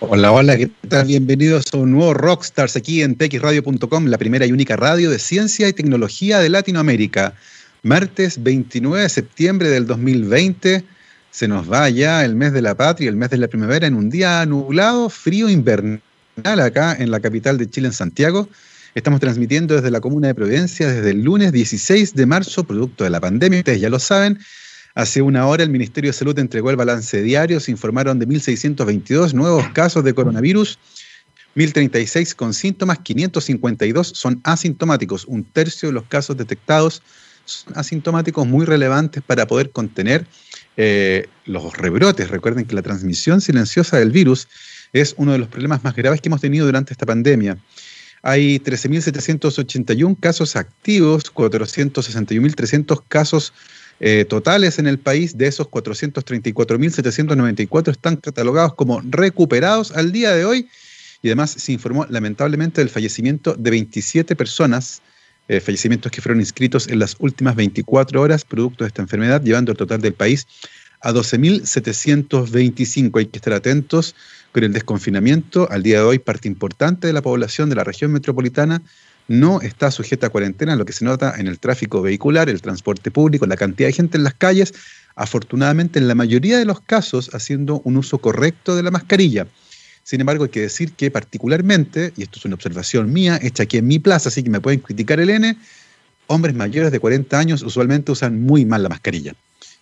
Hola, hola, ¿qué tal? Bienvenidos a un nuevo Rockstars aquí en pxradio.com, la primera y única radio de ciencia y tecnología de Latinoamérica. Martes 29 de septiembre del 2020, se nos va ya el mes de la patria, el mes de la primavera, en un día nublado, frío, invernal acá en la capital de Chile, en Santiago. Estamos transmitiendo desde la comuna de Providencia desde el lunes 16 de marzo, producto de la pandemia, ustedes ya lo saben. Hace una hora el Ministerio de Salud entregó el balance diario, se informaron de 1.622 nuevos casos de coronavirus, 1.036 con síntomas, 552 son asintomáticos, un tercio de los casos detectados son asintomáticos muy relevantes para poder contener eh, los rebrotes. Recuerden que la transmisión silenciosa del virus es uno de los problemas más graves que hemos tenido durante esta pandemia. Hay 13.781 casos activos, 461.300 casos eh, totales en el país, de esos 434.794 están catalogados como recuperados al día de hoy y además se informó lamentablemente del fallecimiento de 27 personas, eh, fallecimientos que fueron inscritos en las últimas 24 horas producto de esta enfermedad, llevando el total del país a 12.725. Hay que estar atentos con el desconfinamiento. Al día de hoy, parte importante de la población de la región metropolitana no está sujeta a cuarentena, lo que se nota en el tráfico vehicular, el transporte público, la cantidad de gente en las calles, afortunadamente en la mayoría de los casos haciendo un uso correcto de la mascarilla. Sin embargo, hay que decir que particularmente, y esto es una observación mía, hecha aquí en mi plaza, así que me pueden criticar el N, hombres mayores de 40 años usualmente usan muy mal la mascarilla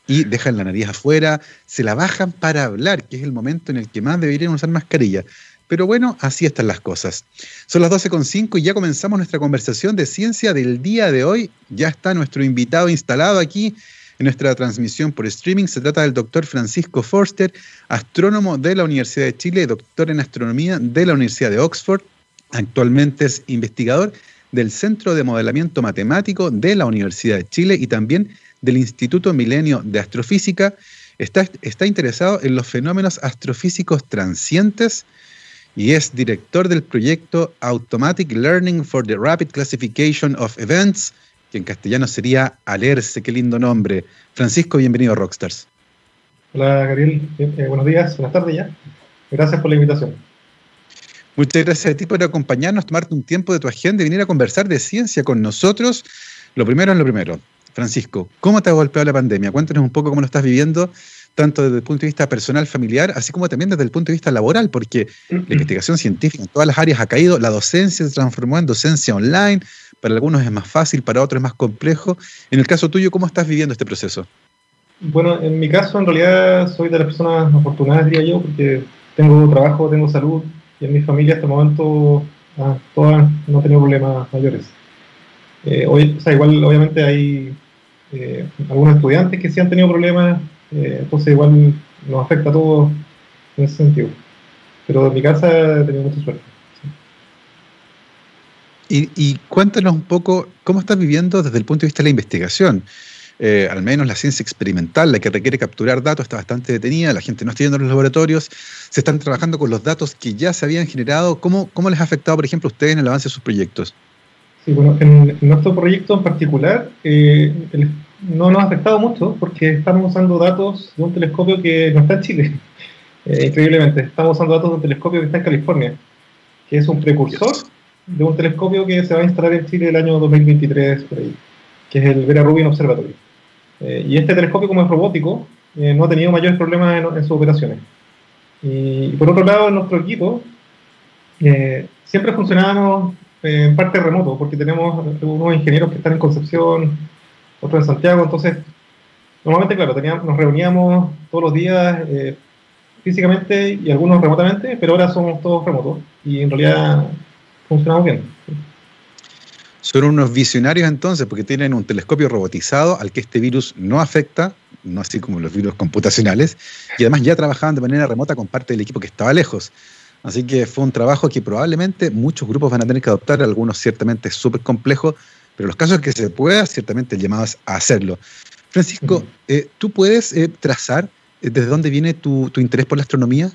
y dejan la nariz afuera, se la bajan para hablar, que es el momento en el que más deberían usar mascarilla. Pero bueno, así están las cosas. Son las 12.05 y ya comenzamos nuestra conversación de ciencia del día de hoy. Ya está nuestro invitado instalado aquí en nuestra transmisión por streaming. Se trata del doctor Francisco Forster, astrónomo de la Universidad de Chile, doctor en astronomía de la Universidad de Oxford. Actualmente es investigador del Centro de Modelamiento Matemático de la Universidad de Chile y también del Instituto Milenio de Astrofísica. Está, está interesado en los fenómenos astrofísicos transientes y es director del proyecto Automatic Learning for the Rapid Classification of Events, que en castellano sería ALERCE, qué lindo nombre. Francisco, bienvenido a Rockstars. Hola, Gabriel. Eh, buenos días, buenas tardes ya. Gracias por la invitación. Muchas gracias a ti por acompañarnos, tomarte un tiempo de tu agenda y venir a conversar de ciencia con nosotros. Lo primero es lo primero. Francisco, ¿cómo te ha golpeado la pandemia? Cuéntanos un poco cómo lo estás viviendo tanto desde el punto de vista personal, familiar, así como también desde el punto de vista laboral, porque la investigación científica en todas las áreas ha caído, la docencia se transformó en docencia online, para algunos es más fácil, para otros es más complejo. En el caso tuyo, ¿cómo estás viviendo este proceso? Bueno, en mi caso, en realidad soy de las personas afortunadas, diría yo, porque tengo trabajo, tengo salud, y en mi familia hasta el momento ah, todas no he tenido problemas mayores. Eh, hoy, o sea, igual obviamente hay eh, algunos estudiantes que sí han tenido problemas eh, entonces igual nos afecta a todos en ese sentido. Pero en mi casa he tenido mucha suerte. Y, cuéntanos un poco cómo estás viviendo desde el punto de vista de la investigación. Eh, al menos la ciencia experimental, la que requiere capturar datos, está bastante detenida, la gente no está yendo a los laboratorios, se están trabajando con los datos que ya se habían generado. ¿Cómo, cómo les ha afectado, por ejemplo, a ustedes en el avance de sus proyectos? Sí, bueno, en, nuestro proyecto en particular, eh, el, no nos ha afectado mucho porque estamos usando datos de un telescopio que no está en Chile. Eh, increíblemente, estamos usando datos de un telescopio que está en California, que es un precursor de un telescopio que se va a instalar en Chile el año 2023, que es el Vera Rubin Observatory. Eh, y este telescopio, como es robótico, eh, no ha tenido mayores problemas en, sus operaciones. Y, por otro lado, en nuestro equipo, siempre funcionábamos en parte remoto, porque tenemos unos ingenieros que están en Concepción, otro en Santiago, entonces normalmente, claro, teníamos, nos reuníamos todos los días eh, físicamente y algunos remotamente, pero ahora somos todos remotos y en realidad funcionamos bien. Son unos visionarios entonces, porque tienen un telescopio robotizado al que este virus no afecta, no así como los virus computacionales, y además ya trabajaban de manera remota con parte del equipo que estaba lejos. Así que fue un trabajo que probablemente muchos grupos van a tener que adoptar, algunos ciertamente súper complejos, pero los casos que se pueda, ciertamente el llamado es a hacerlo. Francisco, eh, ¿tú puedes eh, trazar eh, desde dónde viene tu, interés por la astronomía?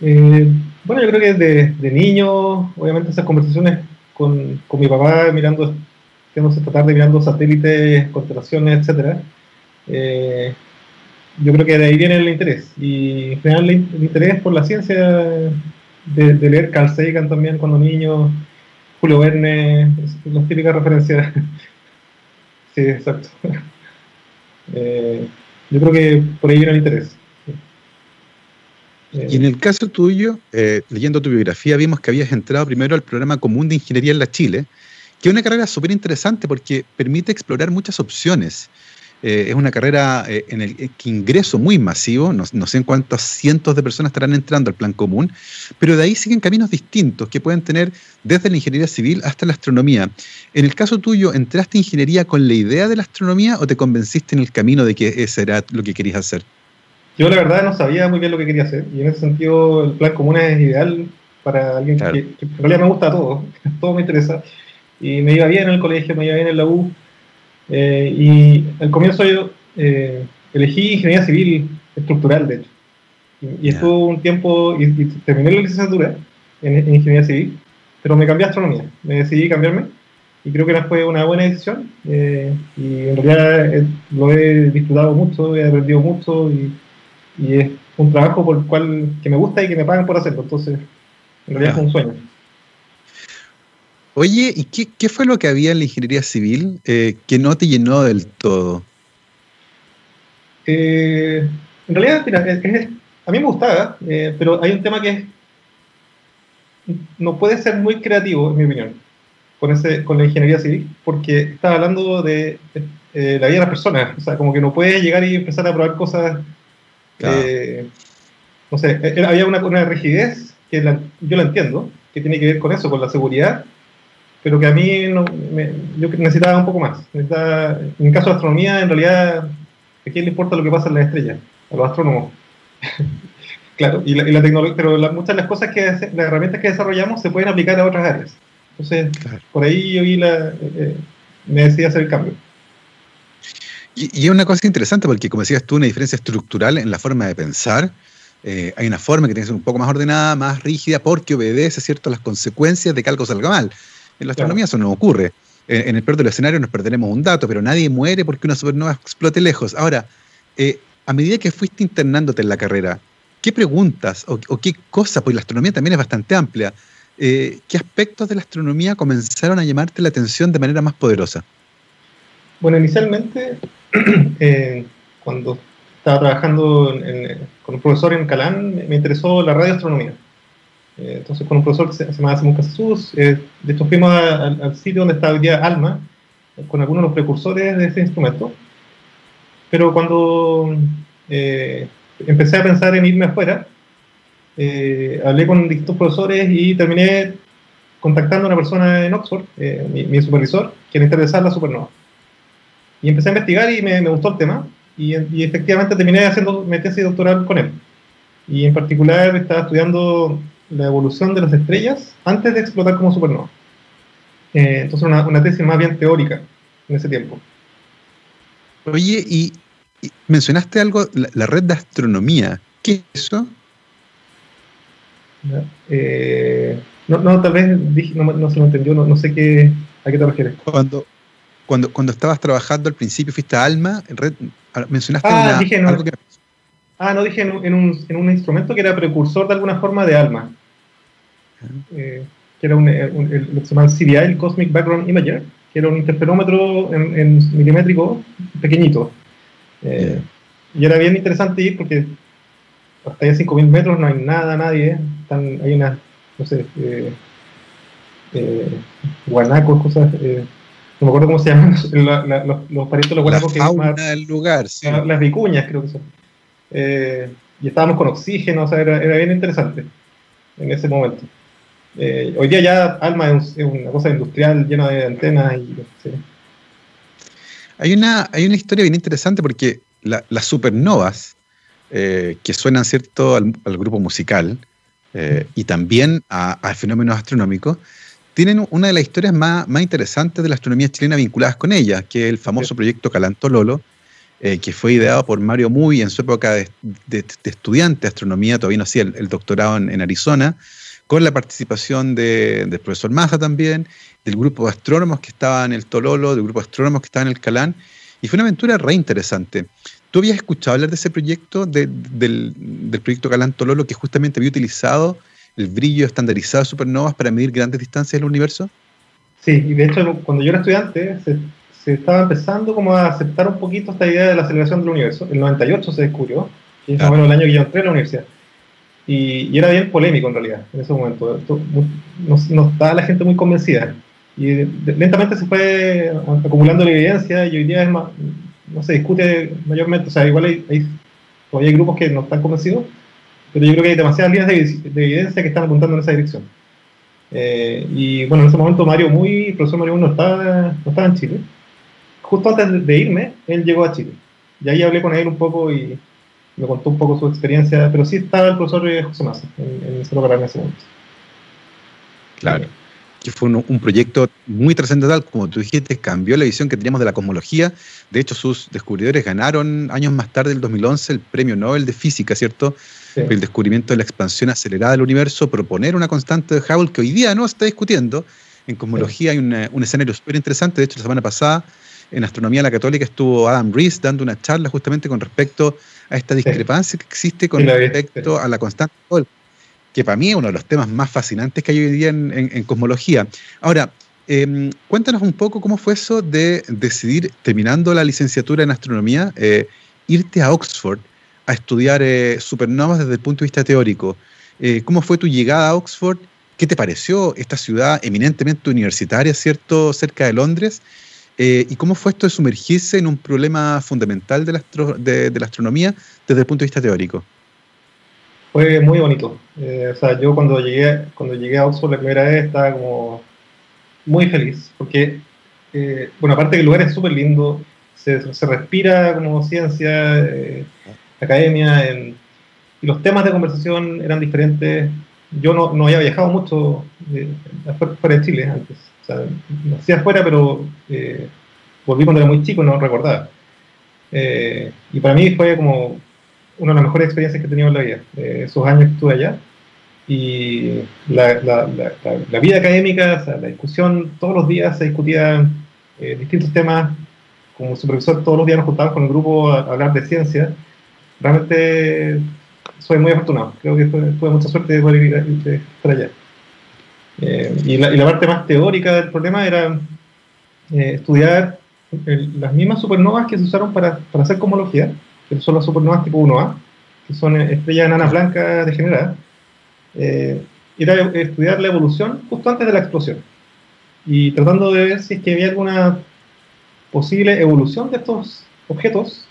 bueno, yo creo que desde de niño, obviamente esas conversaciones con, mi papá mirando, esta tarde mirando satélites, constelaciones, etcétera, yo creo que de ahí viene el interés. Y en general el interés por la ciencia de, leer Carl Sagan también cuando niño, Julio Verne, las típicas referencias. sí, exacto. Eh, yo creo que por ahí viene el interés. Y en el caso tuyo, eh, leyendo tu biografía, vimos que habías entrado primero al programa común de ingeniería en la Chile, que es una carrera súper interesante porque permite explorar muchas opciones. Eh, es una carrera eh, en el que ingreso muy masivo, no, sé en cuántos cientos de personas estarán entrando al plan común, pero de ahí siguen caminos distintos que pueden tener desde la ingeniería civil hasta la astronomía. En el caso tuyo, ¿entraste en ingeniería con la idea de la astronomía o te convenciste en el camino de que ese era lo que querías hacer? Yo la verdad no sabía muy bien lo que quería hacer y en ese sentido el plan común es ideal para alguien que, en realidad me gusta todo, todo me interesa y me iba bien en el colegio, me iba bien en la U eh, y al comienzo yo eh, elegí ingeniería civil estructural, de hecho. Y, estuve un tiempo, y, terminé la licenciatura en, ingeniería civil, pero me cambié a astronomía. Me decidí cambiarme y creo que fue una buena decisión. Eh, y en realidad lo he disfrutado mucho, he aprendido mucho y, es un trabajo por el cual que me gusta y que me pagan por hacerlo. Entonces, en realidad es un sueño. Oye, ¿y qué, fue lo que había en la ingeniería civil eh, que no te llenó del todo? Eh, en realidad, mira, a mí me gustaba, eh, pero hay un tema que no puede ser muy creativo, en mi opinión, con, ese, con la ingeniería civil, porque está hablando de, la vida de las personas. O sea, como que no puedes llegar y empezar a probar cosas. no sé, había una, una rigidez que yo la entiendo, que tiene que ver con eso, con la seguridad pero que a mí no, yo necesitaba un poco más. en el caso de astronomía, en realidad, ¿a quién le importa lo que pasa en las estrellas? A los astrónomos. claro, y la, tecnología, pero muchas de las cosas que, las herramientas que desarrollamos se pueden aplicar a otras áreas. Entonces, por ahí yo vi la, eh, eh, me decidí hacer el cambio. Y, es una cosa interesante porque, como decías tú, una diferencia estructural en la forma de pensar. Eh, hay una forma que tiene que ser un poco más ordenada, más rígida, porque obedece ¿cierto? las consecuencias de que algo salga mal. En la astronomía eso no ocurre. En, el peor de los escenarios nos perderemos un dato, pero nadie muere porque una supernova explote lejos. Ahora, eh, a medida que fuiste internándote en la carrera, ¿qué preguntas o, qué cosas, pues la astronomía también es bastante amplia, eh, qué aspectos de la astronomía comenzaron a llamarte la atención de manera más poderosa? Bueno, inicialmente, eh, cuando estaba trabajando con un profesor en Calán, me interesó la radioastronomía. Eh, entonces, con un profesor que se, llama Simón Jesús, eh, de hecho fuimos al sitio donde está hoy día Alma, con algunos de los precursores de ese instrumento. Pero cuando eh, empecé a pensar en irme afuera, hablé con distintos profesores y terminé contactando a una persona en Oxford, mi, supervisor, que le interesaba la supernova. Y empecé a investigar y me, gustó el tema. Y, y, efectivamente terminé haciendo mi tesis doctoral con él. Y en particular estaba estudiando la evolución de las estrellas antes de explotar como supernova. Eh, entonces, una, una, tesis más bien teórica en ese tiempo. Oye, y, mencionaste algo, la, red de astronomía. ¿Qué es eso? Eh, no, no, tal vez dije, no, no, se me entendió, no, sé qué, a qué te refieres. Cuando, cuando, cuando estabas trabajando al principio, fuiste a Alma, red, mencionaste ah, algo que... Ah, no, dije en, un, en un instrumento que era precursor de alguna forma de Alma. Eh, que era un, eh, lo que se llama el CBI, el Cosmic Background Imager, que era un interferómetro en, milimétrico pequeñito. Eh, y era bien interesante ir porque hasta allá 5.000 metros no hay nada, nadie. Están, hay unas, no sé, guanacos, cosas. no me acuerdo cómo se llaman los, los, parientes de los guanacos. La que del lugar, sí. Las vicuñas, creo que son. y estábamos con oxígeno, o sea, era, era bien interesante en ese momento. Eh, hoy día ya Alma es, una cosa industrial llena de antenas y... Hay, una, hay una historia bien interesante porque las supernovas, eh, que suenan cierto al, grupo musical eh, y también a, fenómenos astronómicos, tienen una de las historias más, más, interesantes de la astronomía chilena vinculadas con ellas, que es el famoso proyecto Calantololo, que fue ideado por Mario Muy en su época de, estudiante de astronomía, todavía no hacía el, doctorado en, Arizona, con la participación del profesor Maza también, del grupo de astrónomos que estaba en el Tololo, del grupo de astrónomos que estaba en el Calán, y fue una aventura re interesante. ¿Tú habías escuchado hablar de ese proyecto, del, del, proyecto Galantololo, que justamente había utilizado el brillo estandarizado de supernovas para medir grandes distancias del universo? Sí, y de hecho cuando yo era estudiante se, se, estaba empezando como a aceptar un poquito esta idea de la aceleración del universo. El 98 se descubrió, que es más o menos el año que yo entré en la universidad. Y, era bien polémico en realidad en ese momento. no, no, estaba la gente muy convencida. Y lentamente se fue acumulando la evidencia y hoy día es más, no se discute mayormente. O sea, igual hay, hay, todavía hay grupos que no están convencidos, pero yo creo que hay demasiadas líneas de, evidencia que están apuntando en esa dirección. Eh, y bueno, en ese momento Mario Muy, el profesor Mario Muy no estaba, no estaba en Chile. Justo antes de irme, él llegó a Chile. Y ahí hablé con él un poco y me contó un poco su experiencia, pero sí estaba el profesor José Massa en, en Cerro en ese momento. Claro, que fue un, proyecto muy trascendental, como tú dijiste, cambió la visión que teníamos de la cosmología. De hecho, sus descubridores ganaron años más tarde, el 2011, el premio Nobel de Física, ¿cierto? El descubrimiento de la expansión acelerada del universo, proponer una constante de Hubble que hoy día no se está discutiendo. En cosmología hay un escenario súper interesante. De hecho, la semana pasada en Astronomía la Católica estuvo Adam Rees dando una charla justamente con respecto a esta discrepancia que existe con respecto a la constante que para mí es uno de los temas más fascinantes que hay hoy día en, cosmología. Ahora, em, cuéntanos un poco cómo fue eso de decidir, terminando la licenciatura en astronomía, eh, irte a Oxford a estudiar eh, supernovas desde el punto de vista teórico. Eh, ¿Cómo fue tu llegada a Oxford? ¿Qué te pareció esta ciudad eminentemente universitaria, cierto, cerca de Londres? Eh, ¿Y cómo fue esto de sumergirse en un problema fundamental de la, de, la, astronomía desde el punto de vista teórico? Fue muy bonito. Eh, o sea, yo cuando llegué, cuando llegué a Oxford la primera vez estaba como muy feliz, porque, eh, bueno, aparte que el lugar es súper lindo, se, se, respira como ciencia, academia, y los temas de conversación eran diferentes. Yo no, no había viajado mucho fuera de Chile antes o sea, nací afuera, pero eh, volví cuando era muy chico no recordaba. Eh, y para mí fue como una de las mejores experiencias que he tenido en la vida, eh, esos años que estuve allá. Y la, la, la, vida académica, la discusión, todos los días se discutían distintos temas. Como supervisor, todos los días nos juntábamos con el grupo a, hablar de ciencia. Realmente soy muy afortunado. Creo que tuve mucha suerte de poder ir, ir, estar allá. Eh, y, la, parte más teórica del problema era eh, estudiar las mismas supernovas que se usaron para, para, hacer cosmología, que son las supernovas tipo 1A, que son estrellas enanas blancas degeneradas. Eh, era estudiar la evolución justo antes de la explosión y tratando de ver si es que había alguna posible evolución de estos objetos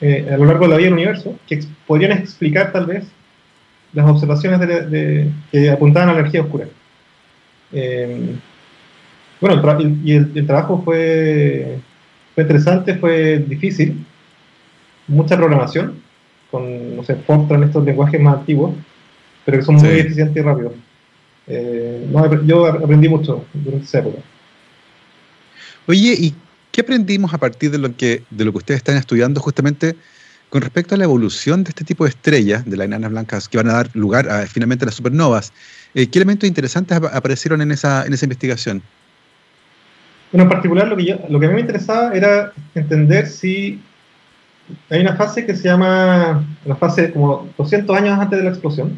a lo largo de la vida del universo que podrían explicar tal vez las observaciones de, que apuntaban a la energía oscura. Eh, bueno, y el, trabajo fue, fue interesante, fue difícil, mucha programación, con, no sé, Fortran, estos lenguajes más antiguos, pero que son muy eficientes y rápidos. Eh, yo aprendí mucho durante esa época. Oye, ¿y qué aprendimos a partir de lo que, de lo que ustedes están estudiando justamente con respecto a la evolución de este tipo de estrellas, de las enanas blancas, que van a dar lugar a finalmente las supernovas, eh, ¿qué elementos interesantes aparecieron en esa, en esa investigación? Bueno, en particular lo que, lo que a mí me interesaba era entender si hay una fase que se llama, una fase como 200 años antes de la explosión,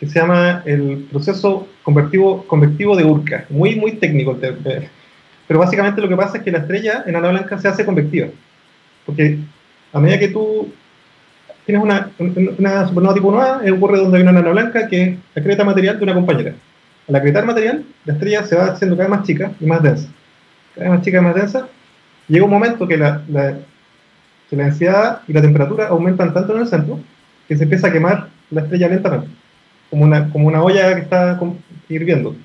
que se llama el proceso convertivo, convectivo de Urca, muy, muy técnico, pero básicamente lo que pasa es que la estrella enana blanca se hace convectiva, porque a medida que tú tienes una, una supernova tipo 1A, ocurre donde hay una nana blanca que acreta material de una compañera. Al acretar material, la estrella se va haciendo cada vez más chica y más densa. Cada vez más chica y más densa. Llega un momento que la, la, que la densidad y la temperatura aumentan tanto en el centro que se empieza a quemar la estrella lentamente, como una, como una olla que está hirviendo.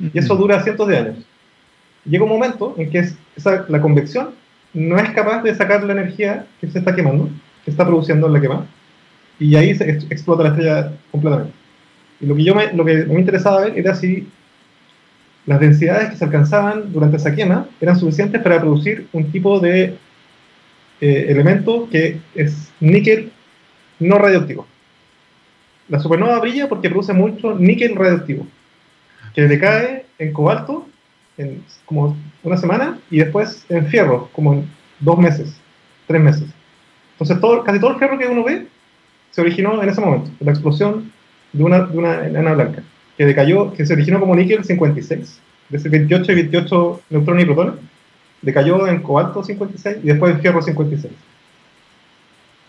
Y eso dura cientos de años. Llega un momento en que es, esa, la convección no es capaz de sacar la energía que se está quemando que está produciendo la quema, y ahí se explota la estrella completamente. Y lo que, yo me, lo que me interesaba ver era si las densidades que se alcanzaban durante esa quema eran suficientes para producir un tipo de eh, elemento que es níquel no radioactivo. La supernova brilla porque produce mucho níquel radioactivo, que decae en cobalto en como una semana y después en fierro, como en dos meses, tres meses. Entonces, todo, casi todo el ferro que uno ve se originó en ese momento, la explosión de una, de una enana blanca, que decayó, que se originó como níquel 56, de ese 28 y 28 neutrones y protones, decayó en cobalto 56 y después en fierro 56.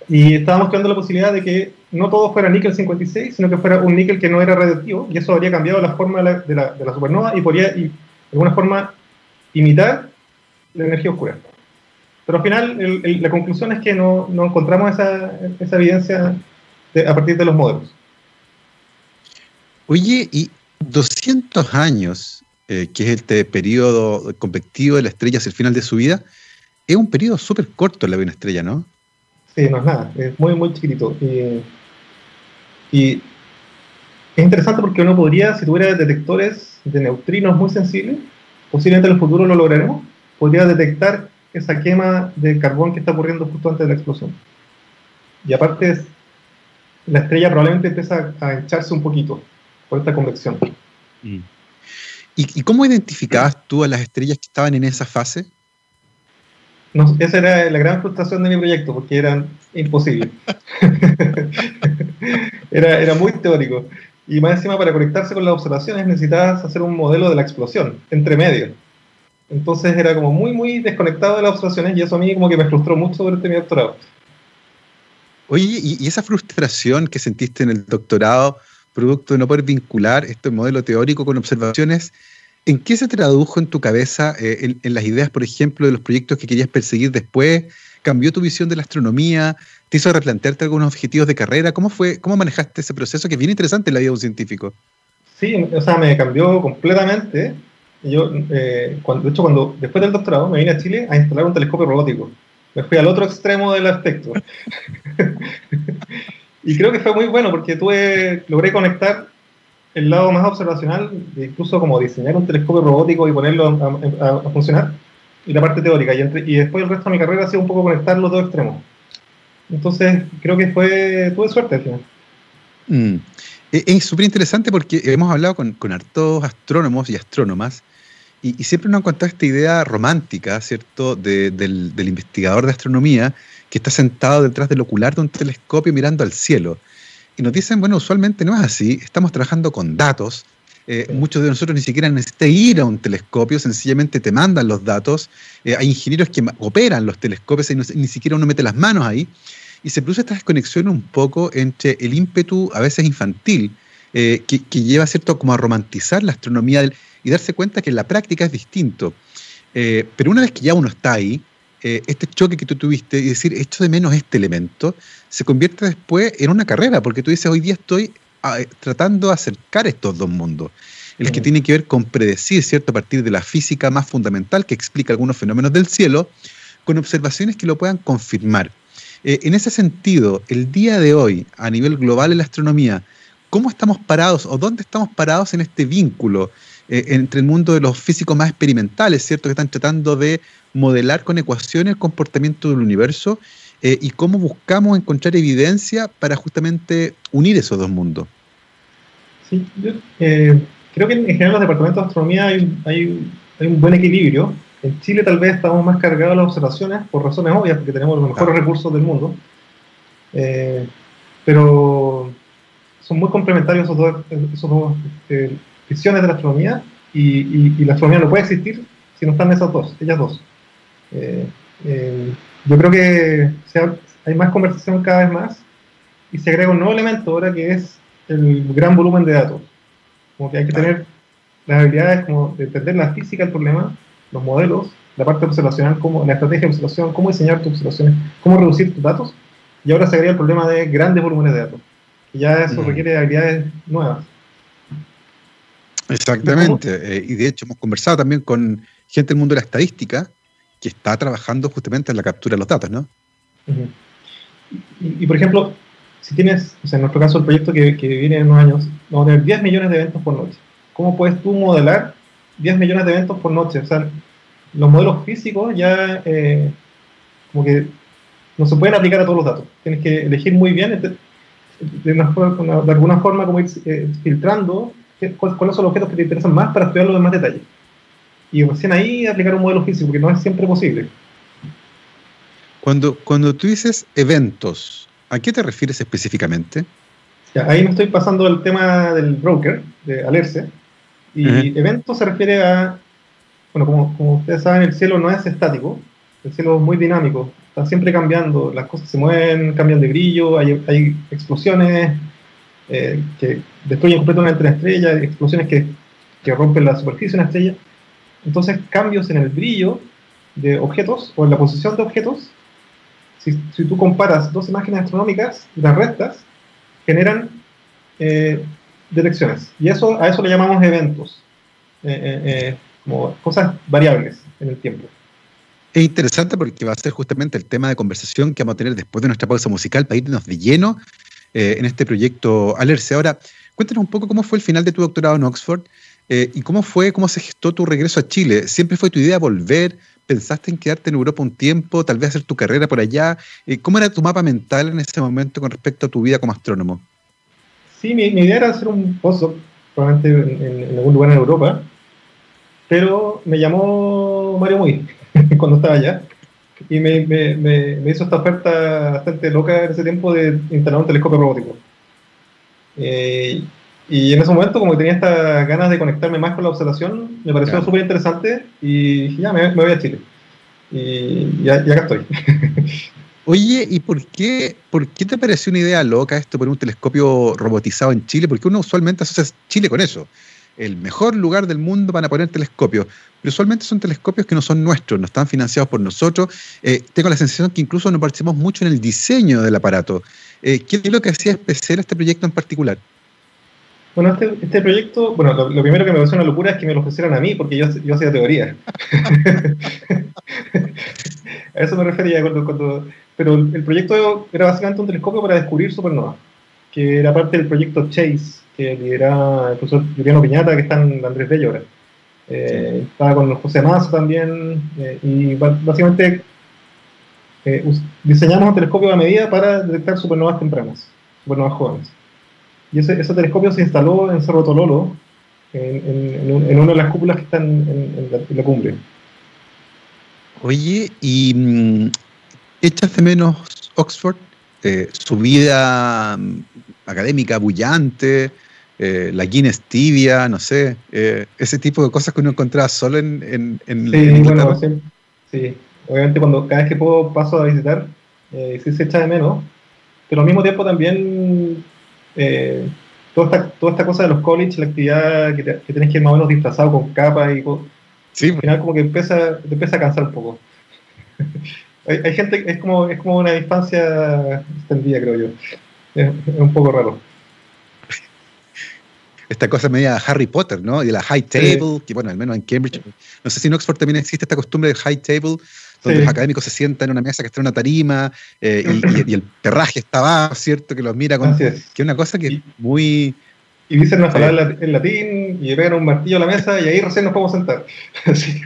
Y estábamos creando la posibilidad de que no todo fuera níquel 56, sino que fuera un níquel que no era radioactivo, y eso habría cambiado la forma de la, de la, supernova y podría, y, de alguna forma, imitar la energía oscura. Pero al final, la conclusión es que no, no encontramos esa, esa evidencia a partir de los modelos. Oye, y 200 años, eh, que es este periodo convectivo de la estrella hacia el final de su vida, es un periodo súper corto en la vida de una estrella, ¿no? Sí, no es nada, es muy, muy chiquitito. Y, es interesante porque uno podría, si tuviera detectores de neutrinos muy sensibles, posiblemente en el futuro lo lograremos, podría detectar esa quema de carbón que está ocurriendo justo antes de la explosión. Y aparte, la estrella probablemente empieza a hincharse un poquito por esta convección. Mm. ¿Y, cómo identificabas tú a las estrellas que estaban en esa fase? No, esa era la gran frustración de mi proyecto, porque eran imposibles. era, era muy teórico. Y más encima, para conectarse con las observaciones necesitabas hacer un modelo de la explosión, entre medio. Entonces era como muy, muy desconectado de las observaciones y eso a mí como que me frustró mucho durante mi doctorado. Oye, ¿y, esa frustración que sentiste en el doctorado, producto de no poder vincular este modelo teórico con observaciones, ¿en qué se tradujo en tu cabeza, eh, en, las ideas, por ejemplo, de los proyectos que querías perseguir después? ¿Cambió tu visión de la astronomía? ¿Te hizo replantearte algunos objetivos de carrera? ¿Cómo fue, cómo manejaste ese proceso que es bien interesante en la vida de un científico? Sí, o sea, me cambió completamente yo, eh, cuando, de hecho, cuando después del doctorado me vine a Chile a instalar un telescopio robótico. Me fui al otro extremo del aspecto. y creo que fue muy bueno porque tuve, logré conectar el lado más observacional, incluso como diseñar un telescopio robótico y ponerlo a, funcionar, y la parte teórica. Y, y, después el resto de mi carrera ha sido un poco conectar los dos extremos. Entonces, creo que fue, tuve suerte al final. Mm. E, es súper interesante porque hemos hablado con, con hartos astrónomos y astrónomas y, siempre nos han contado esta idea romántica, ¿cierto?, del, investigador de astronomía que está sentado detrás del ocular de un telescopio mirando al cielo. Y nos dicen, bueno, usualmente no es así, estamos trabajando con datos. Eh, muchos de nosotros ni siquiera necesitan ir a un telescopio, sencillamente te mandan los datos. Eh, hay ingenieros que operan los telescopios y ni siquiera uno mete las manos ahí. Y se produce esta desconexión un poco entre el ímpetu, a veces infantil, eh, que, que, lleva cierto como a romantizar la astronomía del, y darse cuenta que en la práctica es distinto. Pero una vez que ya uno está ahí, este choque que tú tuviste y decir, esto de menos este elemento, se convierte después en una carrera, porque tú dices, hoy día estoy eh, tratando de acercar estos dos mundos. El que tiene que ver con predecir, ¿cierto?, a partir de la física más fundamental que explica algunos fenómenos del cielo, con observaciones que lo puedan confirmar. en ese sentido, el día de hoy, a nivel global en la astronomía, ¿cómo estamos parados o dónde estamos parados en este vínculo eh, entre el mundo de los físicos más experimentales, ¿cierto? Que están tratando de modelar con ecuaciones el comportamiento del universo eh, y cómo buscamos encontrar evidencia para justamente unir esos dos mundos. Sí, yo eh, creo que en general en los departamentos de astronomía hay, hay, hay, un buen equilibrio. En Chile tal vez estamos más cargados de las observaciones por razones obvias, porque tenemos los mejores recursos del mundo. pero son muy complementarios esos dos, esos dos visiones de la astronomía y, la astronomía no puede existir si no están esas dos, ellas dos. Eh, eh, yo creo que hay más conversación cada vez más y se agrega un nuevo elemento ahora que es el gran volumen de datos. Como que hay que tener las habilidades como de entender la física del problema, los modelos, la parte observacional, cómo, la estrategia de observación, cómo diseñar tus observaciones, cómo reducir tus datos. Y ahora se agrega el problema de grandes volúmenes de datos. Y ya eso mm. requiere habilidades nuevas. Exactamente. Eh, y de hecho hemos conversado también con gente del mundo de la estadística que está trabajando justamente en la captura de los datos, ¿no? y, por ejemplo, si tienes, o sea, en nuestro caso el proyecto que, viene en unos años, vamos a tener 10 millones de eventos por noche. ¿Cómo puedes tú modelar 10 millones de eventos por noche? O sea, los modelos físicos ya eh, como que no se pueden aplicar a todos los datos. Tienes que elegir muy bien, de, de alguna forma como ir eh, filtrando cuáles son los objetos que te interesan más para estudiarlo en más detalle. Y recién ahí aplicar un modelo físico, porque no es siempre posible. Cuando, cuando tú dices eventos, ¿a qué te refieres específicamente? ahí me estoy pasando al tema del broker, de Alerce. Y evento se refiere a, bueno, como, como, ustedes saben, el cielo no es estático, el cielo es muy dinámico, está siempre cambiando, las cosas se mueven, cambian de brillo, hay, hay explosiones eh, que destruyen completamente una estrella, explosiones que, que rompen la superficie de una estrella. Entonces, cambios en el brillo de objetos o en la posición de objetos, si, si tú comparas dos imágenes astronómicas las restas, generan eh, detecciones. Y eso, a eso le llamamos eventos, eh, eh, como cosas variables en el tiempo. Es interesante porque va a ser justamente el tema de conversación que vamos a tener después de nuestra pausa musical para irnos de lleno en este proyecto Alerce. Ahora, cuéntanos un poco cómo fue el final de tu doctorado en Oxford y cómo fue, cómo se gestó tu regreso a Chile. ¿Siempre fue tu idea volver? ¿Pensaste en quedarte en Europa un tiempo, tal vez hacer tu carrera por allá? ¿Cómo era tu mapa mental en ese momento con respecto a tu vida como astrónomo? Sí, mi, idea era hacer un postdoc, probablemente en, algún lugar en Europa, pero me llamó Mario Muy cuando estaba allá y me, me, hizo esta oferta bastante loca en ese tiempo de instalar un telescopio robótico. Eh, y en ese momento, como que tenía estas ganas de conectarme más con la observación, me pareció súper interesante y dije, ya, me, voy a Chile. Y ya, ya acá estoy. Oye, ¿y por qué, por qué te pareció una idea loca esto por un telescopio robotizado en Chile? Porque uno usualmente asocia Chile con eso. El mejor lugar del mundo para poner telescopios. Pero usualmente son telescopios que no son nuestros, no están financiados por nosotros. Eh, tengo la sensación que incluso no participamos mucho en el diseño del aparato. Eh, ¿Qué es lo que hacía especial este proyecto en particular? Bueno, este, este proyecto, bueno, lo, primero que me pareció una locura es que me lo ofrecieran a mí, porque yo, yo hacía teoría. a eso me refería cuando pero el, proyecto era básicamente un telescopio para descubrir supernovas, que era parte del proyecto Chase, que lidera el profesor Juliano Piñata, que está en Andrés Bello ahora. Eh, estaba con José Massa también, eh, y básicamente eh, diseñamos un telescopio a medida para detectar supernovas tempranas, supernovas jóvenes. Y ese, ese telescopio se instaló en Cerro Tololo, en, en, una de las cúpulas que están en, la, en la cumbre. Oye, y mm, echas de menos Oxford, eh, su vida mm, académica bullante, eh, la Guinness tibia, no sé, eh, ese tipo de cosas que uno encontraba solo en, en, sí, bueno, sí, obviamente cuando cada vez que puedo paso a visitar, sí se echa de menos, pero al mismo tiempo también toda, esta, toda esta cosa de los college, la actividad que, que tienes que ir más o menos disfrazado con capa y sí. al final como que empieza, te empieza a cansar un poco. hay, gente, es como, es como una distancia extendida, creo yo. Es, un poco raro. Esta cosa media Harry Potter, ¿no? Y la high table, que bueno, al menos en Cambridge, no sé si en Oxford también existe esta costumbre de high table, donde los académicos se sientan en una mesa que está en una tarima eh, y, el perraje está abajo, ¿cierto? Que los mira con. Que es una cosa que es muy y dicen una palabra en latín y pegan un martillo a la mesa y ahí recién nos podemos sentar.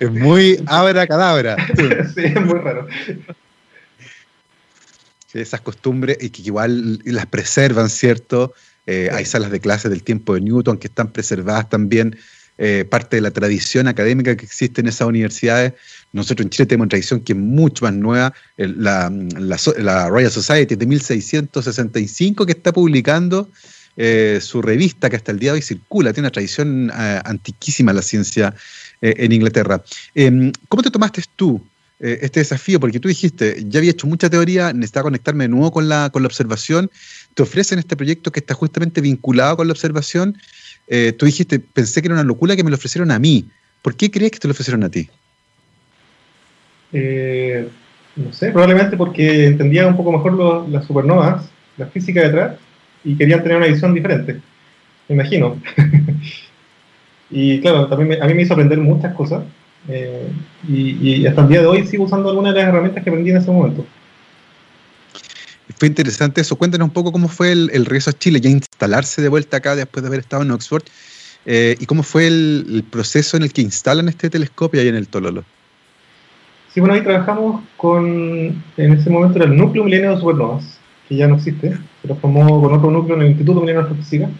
Es muy abra cadabra. sí, es muy raro. esas costumbres y que igual las preservan, ¿cierto? Eh, hay salas de clases del tiempo de Newton que están preservadas también, eh, parte de la tradición académica que existe en esas universidades. Nosotros en Chile tenemos una tradición que es mucho más nueva, la, Royal Society de 1665 que está publicando eh, su revista que hasta el día de hoy circula, tiene una tradición eh, antiquísima la ciencia eh, en Inglaterra. Em, ¿Cómo te tomaste tú este desafío? Porque tú dijiste, ya había hecho mucha teoría, necesitaba conectarme de nuevo con la, con la observación, te ofrecen este proyecto que está justamente vinculado con la observación, tú dijiste, pensé que era una locura que me lo ofrecieron a mí. ¿Por qué crees que te lo ofrecieron a ti? No sé, probablemente porque entendía un poco mejor las supernovas, la física detrás, y querían tener una visión diferente, me imagino. y claro, también a mí me hizo aprender muchas cosas eh, y, hasta el día de hoy sigo usando algunas de las herramientas que aprendí en ese momento. Fue interesante eso. Cuéntanos un poco cómo fue el, el regreso a Chile, ya instalarse de vuelta acá después de haber estado en Oxford, eh, y cómo fue el, proceso en el que instalan este telescopio ahí en el Tololo. Sí, bueno, ahí trabajamos con, en ese momento era el núcleo milenio de supernovas, que ya no existe, pero formó con otro núcleo en el Instituto de Astrofísica.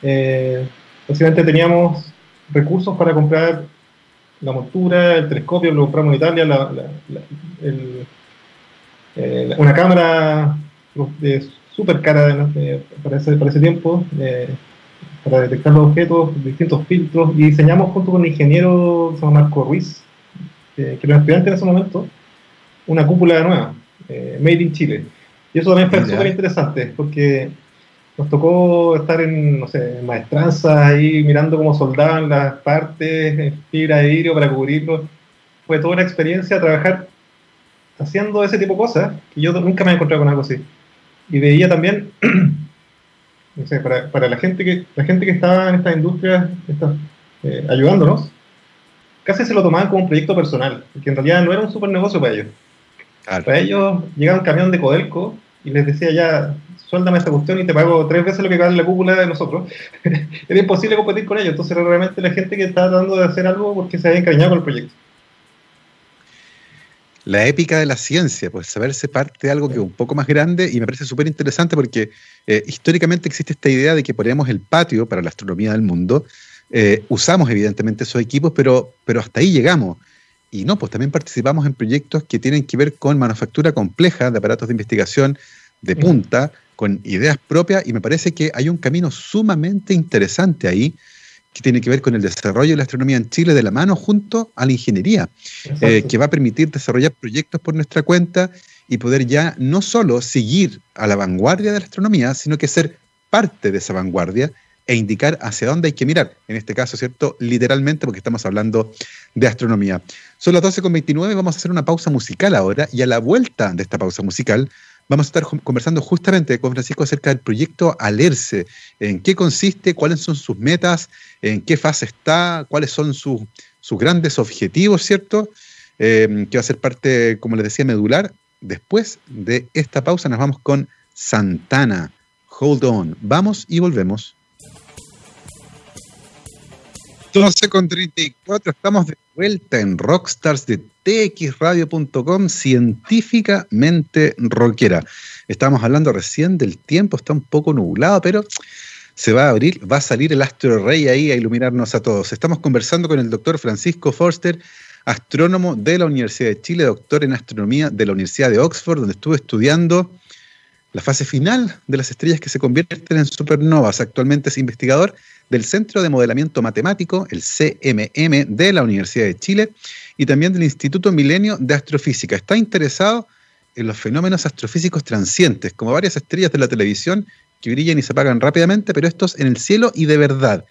Eh, básicamente teníamos recursos para comprar la montura, el telescopio, lo compramos en Italia, eh, una cámara de súper cara para, ese, para ese tiempo, eh, para detectar los objetos, distintos filtros, y diseñamos junto con un ingeniero llama Marco Ruiz, que era estudiante en ese momento, una cúpula nueva, Made in Chile. Y eso también fue súper interesante, porque nos tocó estar en, no sé, en maestranzas ahí mirando cómo soldaban las partes fibra de vidrio para cubrirlo. Fue toda una experiencia trabajar haciendo ese tipo de cosas, que yo nunca me he encontrado con algo así. Y veía también, no sé, para, para la, gente que, la gente que estaba en estas industrias eh, ayudándonos, casi se lo tomaban como un proyecto personal, que en realidad no era un super negocio para ellos. Para ellos llegaba un camión de Codelco y les decía ya, suéltame esta cuestión y te pago tres veces lo que vale la cúpula de nosotros. era imposible competir con ellos. Entonces, era realmente la gente que estaba tratando de hacer algo porque se había encariñado con el proyecto. La épica de la ciencia, pues saberse parte de algo que es un poco más grande y me parece súper interesante porque eh, históricamente existe esta idea de que ponemos el patio para la astronomía del mundo. Eh, usamos evidentemente esos equipos, pero, pero hasta ahí llegamos. Y no, pues también participamos en proyectos que tienen que ver con manufactura compleja de aparatos de investigación de punta, con ideas propias, y me parece que hay un camino sumamente interesante ahí que tiene que ver con el desarrollo de la astronomía en Chile de la mano junto a la ingeniería, eh, que va a permitir desarrollar proyectos por nuestra cuenta y poder ya no solo seguir a la vanguardia de la astronomía, sino que ser parte de esa vanguardia e indicar hacia dónde hay que mirar. En este caso, ¿cierto? Literalmente, porque estamos hablando de astronomía. Son las 12.29, vamos a hacer una pausa musical ahora y a la vuelta de esta pausa musical vamos a estar conversando justamente con Francisco acerca del proyecto Alerce, en qué consiste, cuáles son sus metas, en qué fase está, cuáles son sus, sus grandes objetivos, ¿cierto? Eh, que va a ser parte, como les decía, medular. Después de esta pausa nos vamos con Santana. Hold on. Vamos y volvemos. 12 con 34, estamos de vuelta en Rockstars de txradio.com, científicamente rockera. Estábamos hablando recién del tiempo, está un poco nublado, pero se va a abrir, va a salir el astro rey ahí a iluminarnos a todos. Estamos conversando con el doctor Francisco Forster, astrónomo de la Universidad de Chile, doctor en astronomía de la Universidad de Oxford, donde estuvo estudiando la fase final de las estrellas que se convierten en supernovas. Actualmente es investigador del Centro de Modelamiento Matemático, el CMM, de la Universidad de Chile y también del Instituto Milenio de Astrofísica. Está interesado en los fenómenos astrofísicos transientes, como varias estrellas de la televisión que brillan y se apagan rápidamente, pero estos en el cielo y de verdad.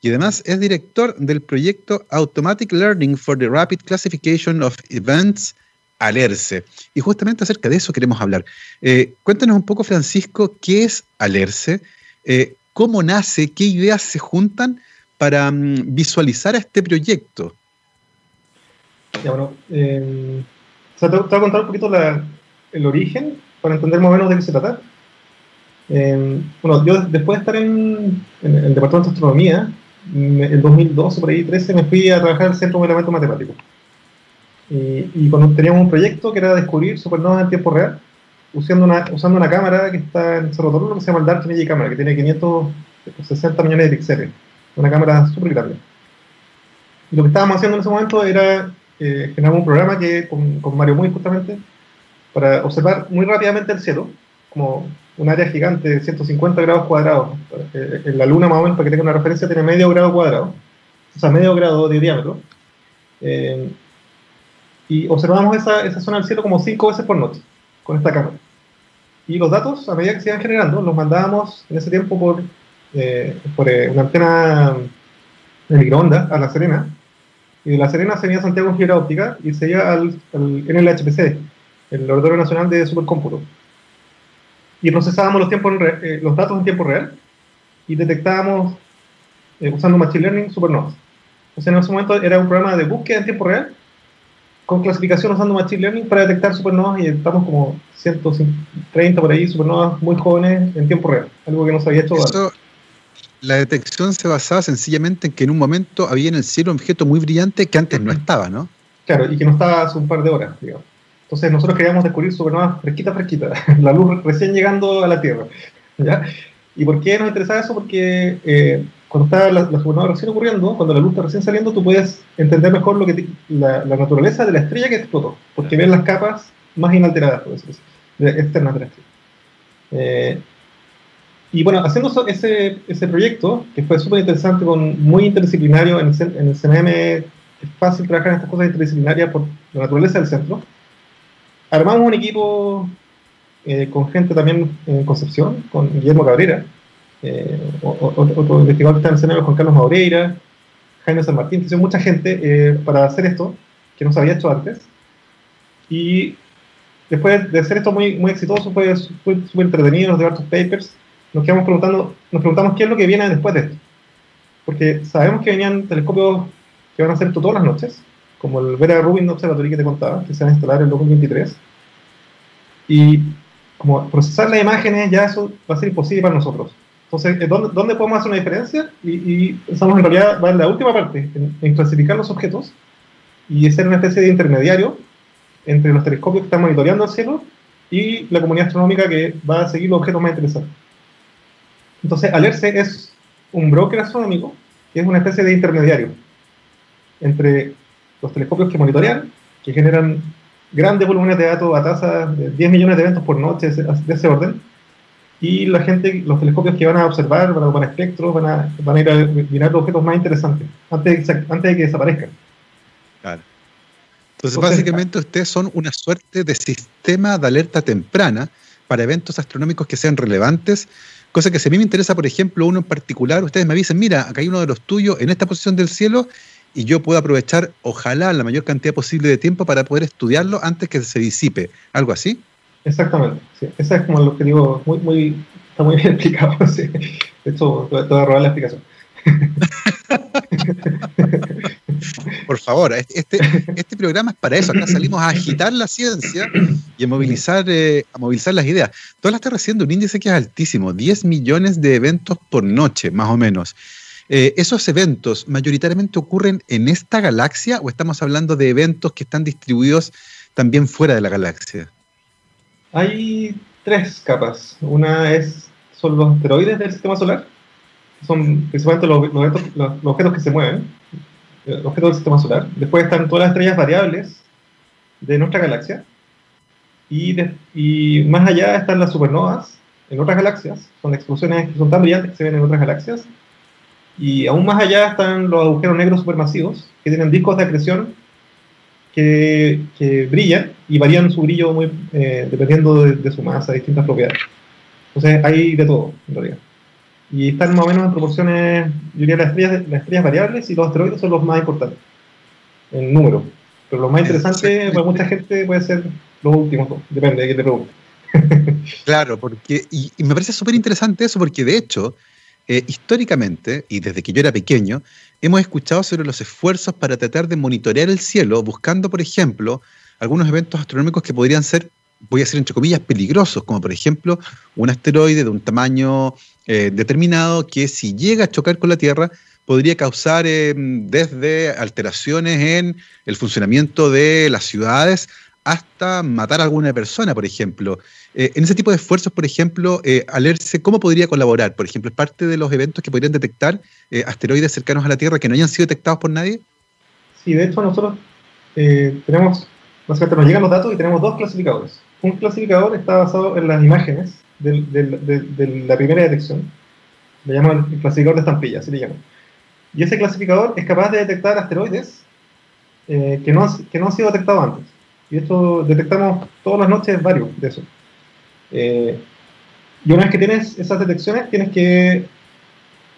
Y además es director del proyecto Automatic Learning for the Rapid Classification of Events, Alerce. Y justamente acerca de eso queremos hablar. Eh, cuéntanos un poco, Francisco, qué es Alerce, cómo nace, qué ideas se juntan para mm, visualizar a este proyecto. Ya, bueno, eh, te, voy a contar un poquito el origen para entender más o menos de qué se trata. Eh, bueno, yo después de estar en, el Departamento de Astronomía, en 2012, por ahí 13, me fui a trabajar al Centro de Modelamiento Matemático. Y, y, cuando teníamos un proyecto que era descubrir supernovas en tiempo real, usando una, usando una cámara que está en Cerro Torino que se llama el Dark Energy Camera, que tiene 560 millones de píxeles. Una cámara súper grande. Lo que estábamos haciendo en ese momento era eh, generar un programa que, con, con, Mario Muy justamente, para observar muy rápidamente el cielo, como un área gigante de 150 grados cuadrados. Eh, la Luna, más o menos, para que tenga una referencia, tiene medio grado cuadrado, o sea, medio grado de diámetro. Eh, y observamos esa, esa zona del cielo como cinco veces por noche con esta cámara. Y los datos, a medida que se iban generando, los mandábamos en ese tiempo por, eh, por eh, una antena de microondas a La Serena. Y de La Serena se venía a Santiago en fibra óptica y se iba al, NLHPC, el Laboratorio Nacional de Supercómputo. Y procesábamos los, tiempos, eh, los datos en tiempo real y detectábamos, usando Machine Learning, supernovas. Entonces en ese momento era un programa de búsqueda en tiempo real con clasificación usando Machine Learning para detectar supernovas y estamos como 130 por ahí supernovas muy jóvenes en tiempo real, algo que no se había hecho. Eso, la detección se basaba sencillamente en que en un momento había en el cielo un objeto muy brillante que antes no estaba, ¿no? Claro, y que no estaba hace un par de horas, digamos. Entonces nosotros queríamos descubrir supernovas fresquitas, fresquitas, la luz recién llegando a la Tierra. ¿ya? ¿Y por qué nos interesaba eso? Porque eh, cuando está la, la, supernova recién ocurriendo, cuando la luz está recién saliendo, tú puedes entender mejor lo que la, la, naturaleza de la estrella que explotó, porque ves las capas más inalteradas, por decirlo así, externas de la estrella. Eh, y bueno, haciendo ese, ese proyecto, que fue súper interesante, con, muy interdisciplinario, en el, en el CNM es fácil trabajar en estas cosas interdisciplinarias por la naturaleza del centro, armamos un equipo eh, con gente también en Concepción, con Guillermo Cabrera, eh, otro investigador que está en el CNM, Juan Carlos Maureira, Jaime San Martín, que mucha gente eh, para hacer esto, que no se había hecho antes. Y después de hacer esto muy, muy exitoso, fue súper entretenido, nos dio papers, nos quedamos preguntando, nos preguntamos qué es lo que viene después de esto. Porque sabemos que venían telescopios que van a hacer esto todas las noches, como el Vera Rubin Observatory que te contaba, que se va a instalar en 2023. Y como procesar las imágenes, ya eso va a ser imposible para nosotros. Entonces, ¿dónde, dónde podemos hacer una diferencia? Y, y, pensamos en realidad, va en la última parte, en, clasificar los objetos y ser una especie de intermediario entre los telescopios que están monitoreando el cielo y la comunidad astronómica que va a seguir los objetos más interesantes. Entonces, ALERCE es un broker astronómico que es una especie de intermediario entre los telescopios que monitorean, que generan grandes volúmenes de datos a tasa de 10 millones de eventos por noche de ese orden, y la gente, los telescopios que van a observar, van a tomar espectros, van a, van a ir a mirar objetos más interesantes antes de, antes de que desaparezcan. Claro. Entonces, básicamente ustedes son una suerte de sistema de alerta temprana para eventos astronómicos que sean relevantes Cosa que si a mí me interesa, por ejemplo, uno en particular, ustedes me avisen, mira, acá hay uno de los tuyos en esta posición del cielo y yo puedo aprovechar, ojalá, la mayor cantidad posible de tiempo para poder estudiarlo antes que se disipe. ¿Algo así? Exactamente, sí. Ese es como lo que digo, muy, muy, está muy bien explicado. Sí. De hecho, te voy a robar la explicación. Por favor, este, este programa es para eso. Acá salimos a agitar la ciencia y a movilizar, eh, a movilizar las ideas. Tú estás haciendo un índice que es altísimo, 10 millones de eventos por noche, más o menos. Eh, ¿Esos eventos mayoritariamente ocurren en esta galaxia o estamos hablando de eventos que están distribuidos también fuera de la galaxia? Hay tres capas. Una es son los asteroides del sistema solar, son principalmente los, los, objetos que se mueven, eh, los objetos del sistema solar. Después están todas las estrellas variables de nuestra galaxia. Y, y más allá están las supernovas en otras galaxias. Son explosiones que son tan brillantes que se ven en otras galaxias. Y aún más allá están los agujeros negros supermasivos, que tienen discos de acreción que, que brillan y varían su brillo muy, eh, dependiendo de, de, su masa, distintas propiedades. Entonces hay de todo, en realidad y están más o menos en proporciones, yo diría, las estrellas, las estrellas variables y los asteroides son los más importantes en número. Pero los más interesantes para mucha gente puede ser los últimos depende de qué te pregunte. claro, porque, y, me parece súper interesante eso, porque de hecho, eh, históricamente, y desde que yo era pequeño, hemos escuchado sobre los esfuerzos para tratar de monitorear el cielo, buscando, por ejemplo, algunos eventos astronómicos que podrían ser, voy a decir entre comillas, peligrosos, como por ejemplo un asteroide de un tamaño eh, determinado que si llega a chocar con la Tierra podría causar eh, desde alteraciones en el funcionamiento de las ciudades hasta matar a alguna persona, por ejemplo. Eh, en ese tipo de esfuerzos, por ejemplo, Alerce, ¿cómo podría colaborar? Por ejemplo, ¿es parte de los eventos que podrían detectar asteroides cercanos a la Tierra que no hayan sido detectados por nadie? Sí, de hecho nosotros tenemos, básicamente nos llegan los datos y tenemos dos clasificadores. Un clasificador está basado en las imágenes de, la primera detección. Le llaman el clasificador de estampillas, así le llaman. Y ese clasificador es capaz de detectar asteroides eh, que, no, que no han sido detectados antes. Y esto detectamos todas las noches varios de esos. Eh, y una vez que tienes esas detecciones, tienes que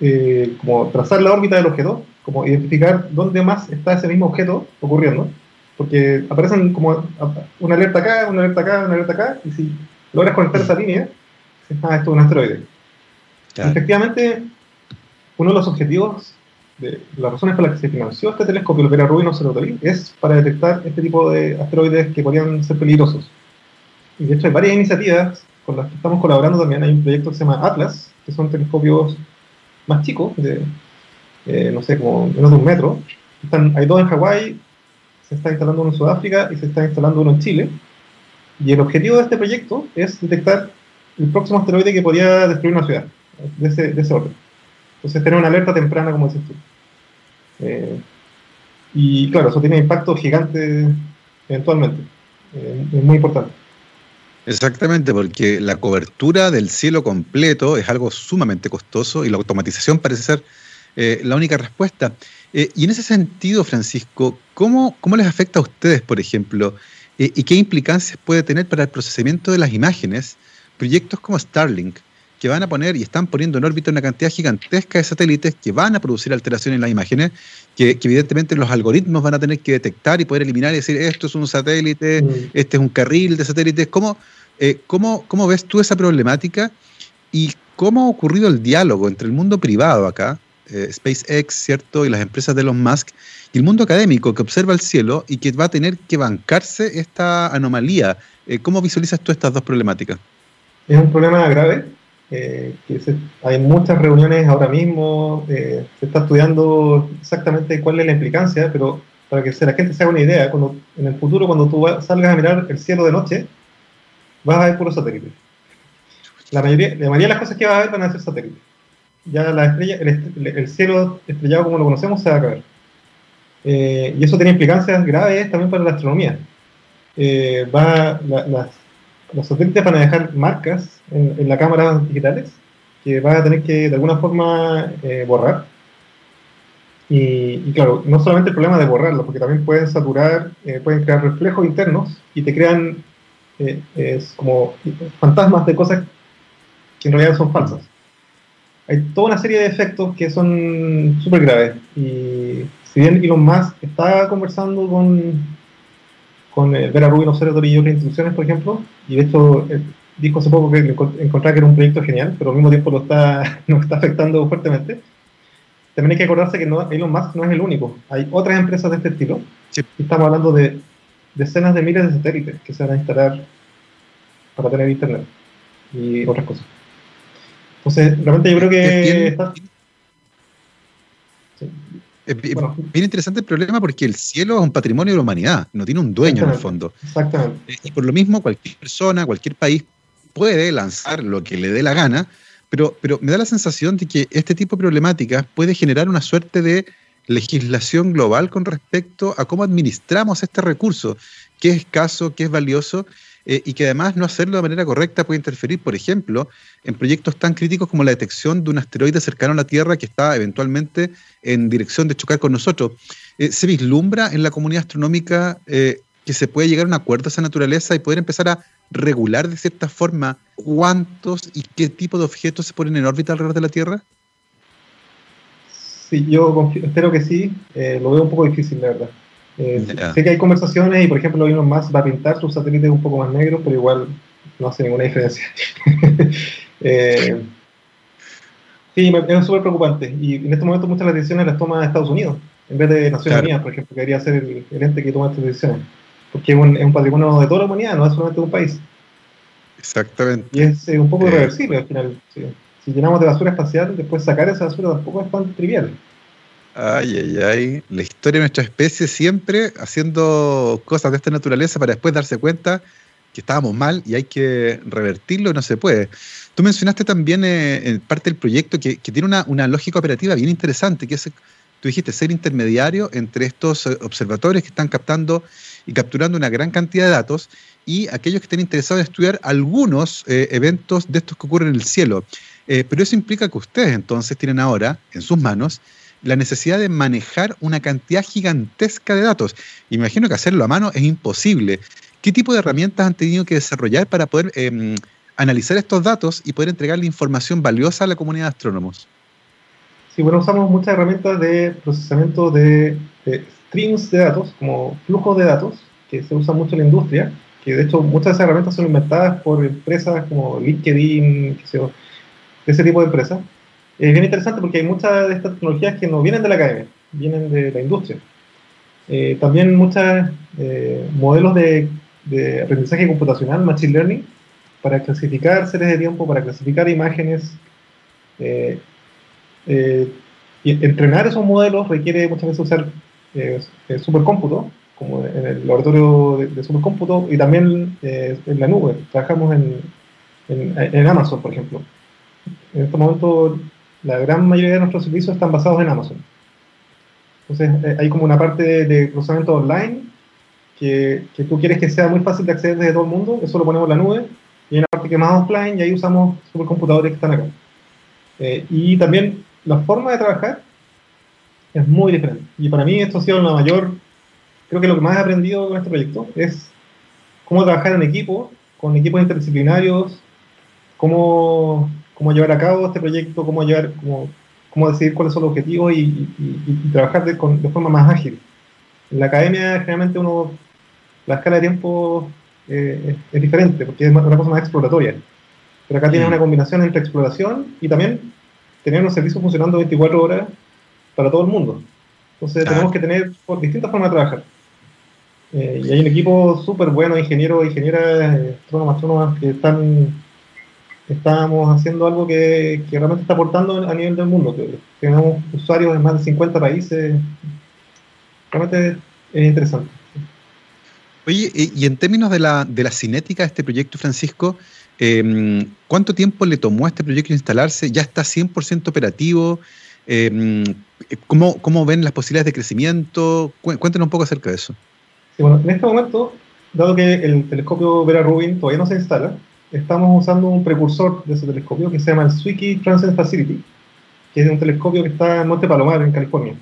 eh, como trazar la órbita del objeto, como identificar dónde más está ese mismo objeto ocurriendo, porque aparecen como una alerta acá, una alerta acá, una alerta acá, y si logras conectar esa línea, ah, esto es un asteroide. Efectivamente, uno de los objetivos, de las razones por las que se financió este telescopio, el Vera Rubin Observatory, es para detectar este tipo de asteroides que podrían ser peligrosos. Y de hecho hay varias iniciativas con las que estamos colaborando también. Hay un proyecto que se llama Atlas, que son telescopios más chicos, de, eh, no sé, como menos de un metro. Están, hay dos en Hawái, se está instalando uno en Sudáfrica y se está instalando uno en Chile. Y el objetivo de este proyecto es detectar el próximo asteroide que podría destruir una ciudad, de ese, orden. Entonces, tener una alerta temprana, como dices tú. Eh, y claro, eso tiene impacto gigante eventualmente. Eh, es muy importante. Exactamente, porque la cobertura del cielo completo es algo sumamente costoso y la automatización parece ser eh, la única respuesta. y en ese sentido, Francisco, ¿cómo, ¿cómo, les afecta a ustedes, por ejemplo, y qué implicancias puede tener para el procesamiento de las imágenes proyectos como Starlink, que van a poner y están poniendo en órbita una cantidad gigantesca de satélites que van a producir alteraciones en las imágenes, que, evidentemente los algoritmos van a tener que detectar y poder eliminar y decir, esto es un satélite, mm. este es un carril de satélites. ¿Cómo, eh, cómo, cómo ves tú esa problemática y cómo ha ocurrido el diálogo entre el mundo privado acá, eh, SpaceX, ¿cierto? Y las empresas de Elon Musk, y el mundo académico que observa el cielo y que va a tener que bancarse esta anomalía. Eh, ¿Cómo visualizas tú estas dos problemáticas? Es un problema grave eh, hay muchas reuniones ahora mismo, eh, se está estudiando exactamente cuál es la implicancia, pero para que la gente se haga una idea, cuando, en el futuro cuando tú salgas a mirar el cielo de noche, vas a ver puros satélites. La mayoría, la mayoría de las cosas que vas a ver van a ser satélites. Ya la estrella, el, cielo estrellado como lo conocemos se va a caer. Eh, y eso tiene implicancias graves también para la astronomía. va, las los satélites van a dejar marcas en, la cámara digitales que van a tener que de alguna forma eh, borrar. Y, claro, no solamente el problema de borrarlo, porque también pueden saturar, eh, pueden crear reflejos internos y te crean eh, es como fantasmas de cosas que en realidad son falsas. Hay toda una serie de efectos que son súper graves. Y si bien Elon Musk está conversando con con eh, Vera Rubin, Observatory y otras instituciones, por ejemplo, y de hecho eh, dijo hace poco que encontraba que era un proyecto genial, pero al mismo tiempo lo está, nos está afectando fuertemente. También hay que acordarse que no, Elon Musk no es el único. Hay otras empresas de este estilo. Estamos hablando de decenas de miles de satélites que se van a instalar para tener internet y otras cosas. Entonces, realmente yo creo que... Es bien interesante el problema porque el cielo es un patrimonio de la humanidad, no tiene un dueño en el fondo. Exactamente. Eh, y por lo mismo, cualquier persona, cualquier país puede lanzar lo que le dé la gana, pero, pero me da la sensación de que este tipo de problemáticas puede generar una suerte de legislación global con respecto a cómo administramos este recurso, qué es escaso, qué es valioso eh, y que además no hacerlo de manera correcta puede interferir, por ejemplo, en proyectos tan críticos como la detección de un asteroide cercano a la Tierra que está eventualmente en dirección de chocar con nosotros. Eh, ¿Se vislumbra en la comunidad astronómica eh, que se puede llegar a un acuerdo a esa naturaleza y poder empezar a regular de cierta forma cuántos y qué tipo de objetos se ponen en órbita alrededor de la Tierra? Sí, yo espero que sí. lo veo un poco difícil, la verdad. Eh, sé que hay conversaciones y, por ejemplo, uno más va a pintar sus satélites un poco más negros, pero igual no hace ninguna diferencia. eh, sí, es súper preocupante. Y en este momento muchas de las decisiones las toma Estados Unidos, en vez de Naciones Unidas, por ejemplo, que debería ser el, ente que toma estas decisiones. Porque es un, patrimonio de toda la humanidad, no es solamente de un país. Exactamente. Y es eh, un poco irreversible al final. Si llenamos de basura espacial, después sacar esa basura tampoco es tan trivial. Ay, ay, ay. La historia de nuestra especie siempre haciendo cosas de esta naturaleza para después darse cuenta que estábamos mal y hay que revertirlo no se puede. Tú mencionaste también eh, en parte del proyecto que, tiene una, lógica operativa bien interesante, que es, tú dijiste, ser intermediario entre estos eh, observatorios que están captando y capturando una gran cantidad de datos y aquellos que estén interesados en estudiar algunos eh, eventos de estos que ocurren en el cielo. pero eso implica que ustedes entonces tienen ahora en sus manos la necesidad de manejar una cantidad gigantesca de datos. Imagino que hacerlo a mano es imposible. ¿Qué tipo de herramientas han tenido que desarrollar para poder em, analizar estos datos y poder entregarle información valiosa a la comunidad de astrónomos? Sí, bueno, usamos muchas herramientas de procesamiento de, streams de datos, como flujos de datos, que se usan mucho en la industria, que de hecho muchas de esas herramientas son inventadas por empresas como LinkedIn, ese tipo de empresas, es bien interesante porque hay muchas de estas tecnologías que no vienen de la academia, vienen de la industria. Eh, también muchos eh, modelos de, aprendizaje computacional, machine learning, para clasificar series de tiempo, para clasificar imágenes. Eh, y entrenar esos modelos requiere muchas veces usar supercómputo, como en el laboratorio de, supercómputo, y también en la nube. Trabajamos en, en, en Amazon, por ejemplo. En este momento la gran mayoría de nuestros servicios están basados en Amazon. Entonces, eh, hay como una parte de, cruzamiento online que, que, tú quieres que sea muy fácil de acceder desde todo el mundo, eso lo ponemos en la nube, y hay una parte que es más offline y ahí usamos supercomputadores que están acá. Eh, y también la forma de trabajar es muy diferente. Y para mí esto ha sido la mayor, creo que lo que más he aprendido con este proyecto es cómo trabajar en equipo, con equipos interdisciplinarios, cómo, cómo llevar a cabo este proyecto, cómo llevar, cómo, cómo decidir cuáles son los objetivos y, trabajar de, forma más ágil. En la academia generalmente uno, la escala de tiempo eh, es, diferente, porque es una cosa más exploratoria. Pero acá tienes mm. una combinación entre exploración y también tener un servicio funcionando 24 horas para todo el mundo. Entonces tenemos que tener distintas formas de trabajar. Eh, y hay un equipo súper bueno, ingenieros, ingenieras, eh, astrónomas, astrónomas, que están estamos haciendo algo que, realmente está aportando a nivel del mundo. Que tenemos usuarios en más de 50 países. Realmente es interesante. Oye, y en términos de la, de la cinética de este proyecto, Francisco, em, ¿cuánto tiempo le tomó a este proyecto instalarse? ¿Ya está 100% operativo? Em, ¿cómo, ¿Cómo ven las posibilidades de crecimiento? Cuéntenos un poco acerca de eso. Sí, bueno, en este momento, dado que el telescopio Vera Rubin todavía no se instala, estamos usando un precursor de ese telescopio que se llama el Zwicky Transient Facility, que es un telescopio que está en Monte Palomar, en California.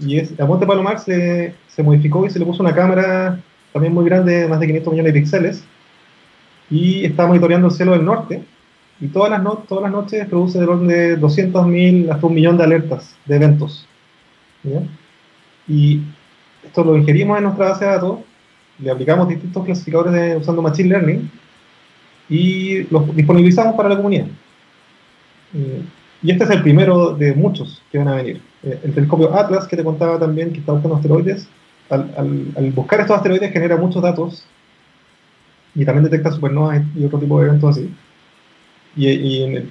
Y es, a Monte Palomar se, se, modificó y se le puso una cámara también muy grande, más de 500 millones de píxeles, y está monitoreando el cielo del norte, y todas las, no, todas las noches produce del orden de 200.000 hasta un millón de alertas de eventos. Y esto lo ingerimos en nuestra base de datos, le aplicamos distintos clasificadores de, usando Machine Learning, y los disponibilizamos para la comunidad. Eh, y este es el primero de muchos que van a venir. Eh, el telescopio Atlas, que te contaba también que está buscando asteroides, al, buscar estos asteroides genera muchos datos y también detecta supernovas y otro tipo de eventos así. Y, en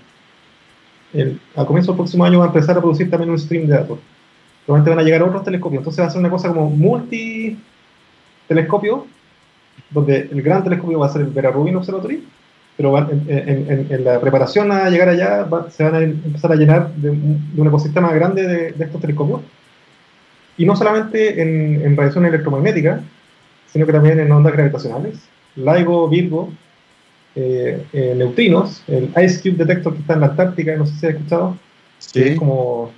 el, al comienzo del próximo año va a empezar a producir también un stream de datos. Probablemente van a llegar otros telescopios. Entonces va a ser una cosa como multi telescopio, donde el gran telescopio va a ser el Vera Rubin Observatory, pero en, la preparación a llegar allá se van a empezar a llenar de, un ecosistema grande de, estos telescopios. Y no solamente en, radiación electromagnética, sino que también en ondas gravitacionales. LIGO, Virgo, eh, eh, neutrinos, el Ice Cube Detector que está en la Antártica, no sé si has escuchado, es como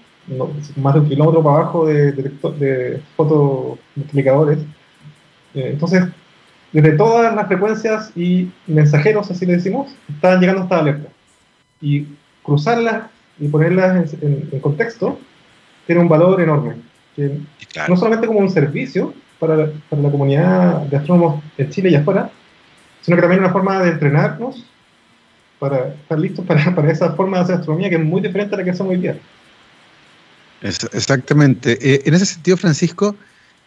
más de un kilómetro para abajo de, de, de fotomultiplicadores. Eh, entonces, desde todas las frecuencias y mensajeros, así le decimos, están llegando esta alerta. Y cruzarlas y ponerlas en, contexto tiene un valor enorme. Que No solamente como un servicio para, para, la comunidad de astrónomos en Chile y afuera, sino que también una forma de entrenarnos para estar listos para, para esa forma de hacer astronomía que es muy diferente a la que hacemos hoy día. exactamente. Eh, en ese sentido, Francisco,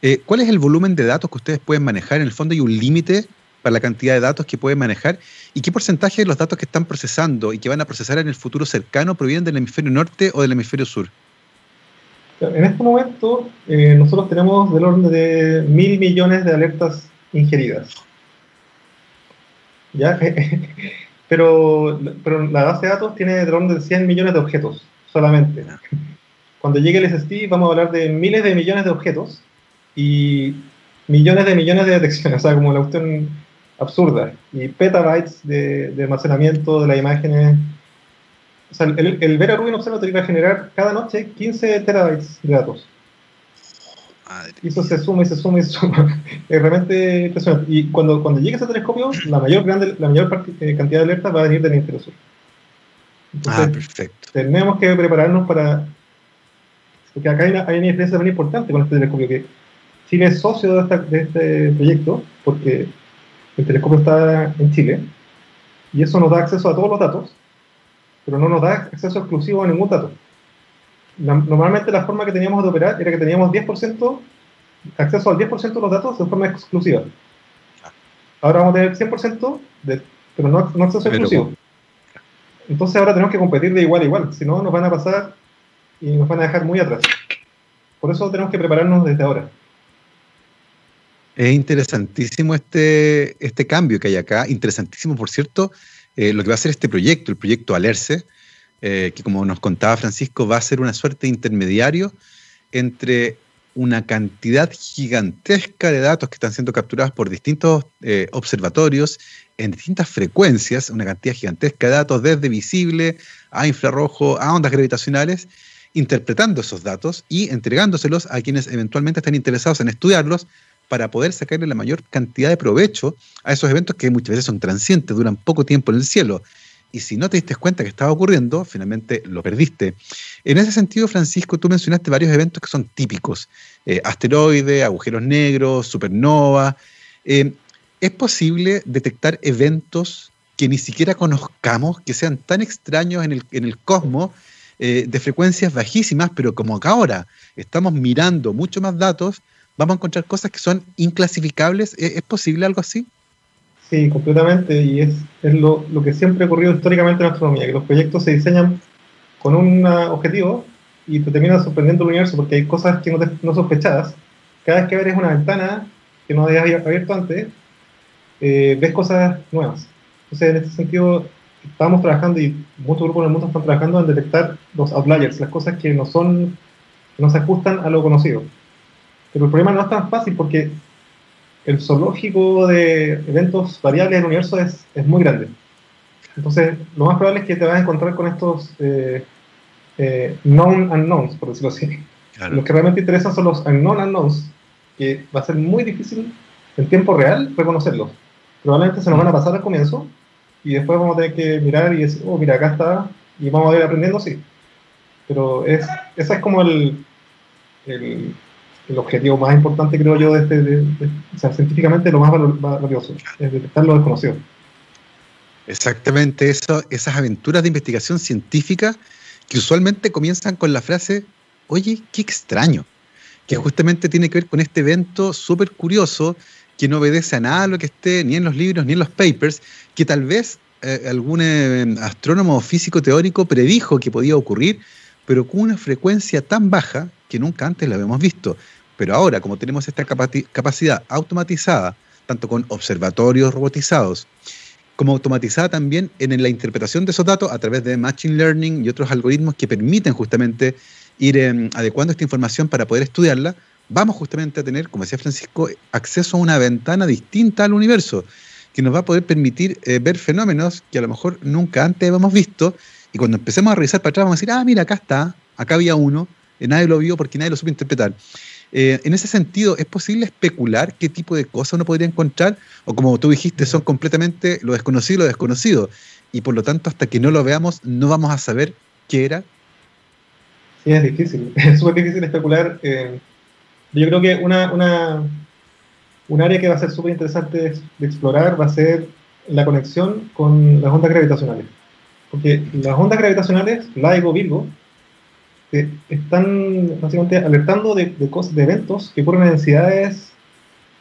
eh, ¿Cuál es el volumen de datos que ustedes pueden manejar? En el fondo hay un límite para la cantidad de datos que pueden manejar y qué porcentaje de los datos que están procesando y que van a procesar en el futuro cercano provienen del hemisferio norte o del hemisferio sur. En este momento eh, nosotros tenemos del orden de mil millones de alertas ingeridas. ¿Ya? pero, pero la base de datos tiene del orden de 100 millones de objetos solamente. Cuando llegue el SST vamos a hablar de miles de millones de objetos y millones de millones de detecciones, o sea, como la cuestión absurda, y petabytes de, de almacenamiento de las imágenes. O sea, el, el Vera Rubin Observatory va a generar cada noche 15 terabytes de datos. Y eso se suma y se suma y se suma. es realmente impresionante. Y cuando, cuando llegue ese telescopio, la mayor, grande, la mayor eh, cantidad de alertas va a venir del hemisferio sur. ah, perfecto. Tenemos que prepararnos para. Porque acá hay una, hay una diferencia muy importante con este telescopio, que Chile es socio de, este proyecto porque el telescopio está en Chile y eso nos da acceso a todos los datos, pero no nos da acceso exclusivo a ningún dato. normalmente la forma que teníamos de operar era que teníamos 10%, acceso al 10% de los datos de forma exclusiva. Ahora vamos a tener 100%, de, pero no, acceso exclusivo. Entonces ahora tenemos que competir de igual a igual, si no nos van a pasar y nos van a dejar muy atrás. Por eso tenemos que prepararnos desde ahora. Es interesantísimo este, este cambio que hay acá. Interesantísimo, por cierto, eh, lo que va a ser este proyecto, el proyecto Alerce, eh, que como nos contaba Francisco, va a ser una suerte de intermediario entre una cantidad gigantesca de datos que están siendo capturados por distintos eh, observatorios en distintas frecuencias, una cantidad gigantesca de datos desde visible a infrarrojo a ondas gravitacionales, interpretando esos datos y entregándoselos a quienes eventualmente estén interesados en estudiarlos para poder sacarle la mayor cantidad de provecho a esos eventos que muchas veces son transientes, duran poco tiempo en el cielo. Y si no te diste cuenta que estaba ocurriendo, finalmente lo perdiste. En ese sentido, Francisco, tú mencionaste varios eventos que son típicos. Eh, asteroides, agujeros negros, supernova. Eh, ¿Es posible detectar eventos que ni siquiera conozcamos, que sean tan extraños en el, en el cosmos, eh, de frecuencias bajísimas, pero como acá ahora estamos mirando mucho más datos, vamos a encontrar cosas que son inclasificables. ¿Es, posible algo así? Sí, completamente, y es, es lo, lo, que siempre ha ocurrido históricamente en astronomía, que los proyectos se diseñan con un objetivo y te terminan sorprendiendo el universo porque hay cosas que no, te, no sospechabas. Cada vez que abres una ventana que no habías abierto antes, eh, ves cosas nuevas. Entonces, en este sentido, estamos trabajando y muchos grupos en el mundo están trabajando en detectar los outliers, las cosas que no son, no se ajustan a lo conocido. Pero el problema no es tan fácil porque el zoológico de eventos variables del universo es, es muy grande. Entonces, lo más probable es que te vas a encontrar con estos eh, eh, known unknowns, por decirlo así. Los que realmente interesan son los unknown unknowns, que va a ser muy difícil en tiempo real reconocerlos. Probablemente se nos van a pasar al comienzo y después vamos a tener que mirar y decir, oh, mira, acá está, y vamos a ir aprendiendo, sí. Pero es, ese es como el, el, el objetivo más importante, creo yo, de este, o sea, científicamente lo más valioso, es detectar lo desconocido. Exactamente, esas aventuras de investigación científica que usualmente comienzan con la frase, oye, qué extraño, que justamente tiene que ver con este evento súper curioso que no obedece a nada lo que esté ni en los libros ni en los papers, que tal vez eh, algún eh, astrónomo físico teórico predijo que podía ocurrir, pero con una frecuencia tan baja que nunca antes la habíamos visto. Pero ahora, como tenemos esta capacidad automatizada, tanto con observatorios robotizados, como automatizada también en la interpretación de esos datos a través de Machine Learning y otros algoritmos que permiten justamente ir em, adecuando esta información para poder estudiarla, vamos justamente a tener, como decía Francisco, acceso a una ventana distinta al universo, que nos va a poder permitir eh, ver fenómenos que a lo mejor nunca antes habíamos visto, y cuando empecemos a revisar para atrás vamos a decir, ah, mira, acá está, acá había uno, nadie lo vio porque nadie lo supo interpretar. Eh, en ese sentido, ¿es posible especular qué tipo de cosas uno podría encontrar? O como tú dijiste, son completamente lo desconocido y lo desconocido. Y por lo tanto, hasta que no lo veamos, no vamos a saber qué era. Sí, es difícil. Es súper difícil especular. Eh, yo creo que una, una, un área que va a ser súper interesante de explorar va a ser la conexión con las ondas gravitacionales. Porque las ondas gravitacionales, LIGO, Virgo, eh, están básicamente alertando de, de, cosas, de eventos que ocurren en densidades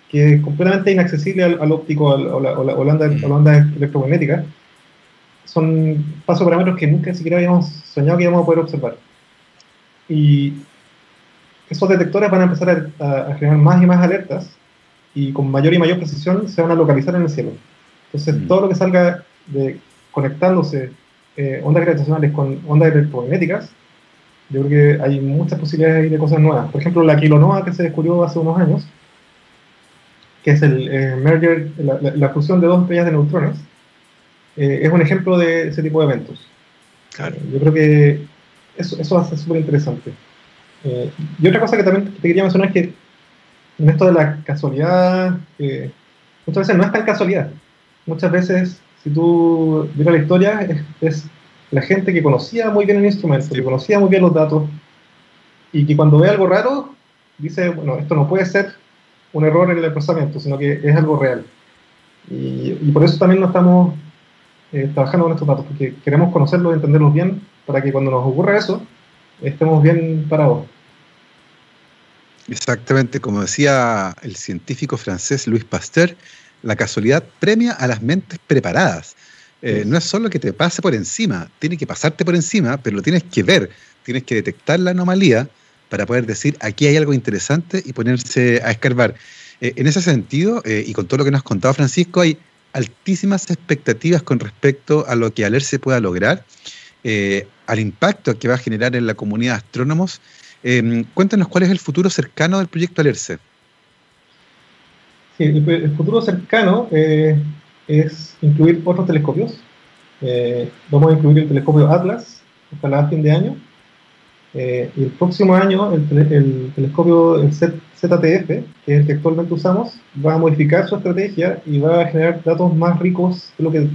que es completamente inaccesible al, óptico o, la, o, la, onda, onda electromagnética. Son pasos parámetros que nunca siquiera habíamos soñado que íbamos a poder observar. Y esos detectores van a empezar a, generar más y más alertas y con mayor y mayor precisión se van a localizar en el cielo. Entonces, mm. todo lo que salga de conectándose eh, ondas gravitacionales con ondas electromagnéticas, yo creo que hay muchas posibilidades de cosas nuevas. Por ejemplo, la kilonova que se descubrió hace unos años, que es el eh, merger, la, fusión de dos estrellas de neutrones, eh, es un ejemplo de ese tipo de eventos. Claro. yo creo que eso, eso va a ser súper interesante. Eh, y otra cosa que también te quería mencionar es que en esto de la casualidad, eh, muchas veces no es tan casualidad. Muchas veces, si tú miras la historia, es, la gente que conocía muy bien el instrumento, que conocía muy bien los datos, y que cuando ve algo raro, dice, bueno, esto no puede ser un error en el procesamiento, sino que es algo real. Y, por eso también no estamos eh, trabajando con estos datos, porque queremos conocerlos y entenderlos bien, para que cuando nos ocurra eso, estemos bien parados. Exactamente, como decía el científico francés Louis Pasteur, la casualidad premia a las mentes preparadas. Eh, no es solo que te pase por encima, tiene que pasarte por encima, pero lo tienes que ver, tienes que detectar la anomalía para poder decir aquí hay algo interesante y ponerse a escarbar. Eh, en ese sentido, eh, y con todo lo que nos ha contado Francisco, hay altísimas expectativas con respecto a lo que Aler se pueda lograr al impacto que va a generar en la comunidad de astrónomos. Em, cuéntanos cuál es el futuro cercano del proyecto Alerce. Sí, el, futuro cercano es incluir otros telescopios. Eh, vamos a incluir el telescopio Atlas, ojalá a fin de año. y el próximo año el, telescopio el ZTF, que es el que actualmente usamos, va a modificar su estrategia y va a generar datos más ricos de lo que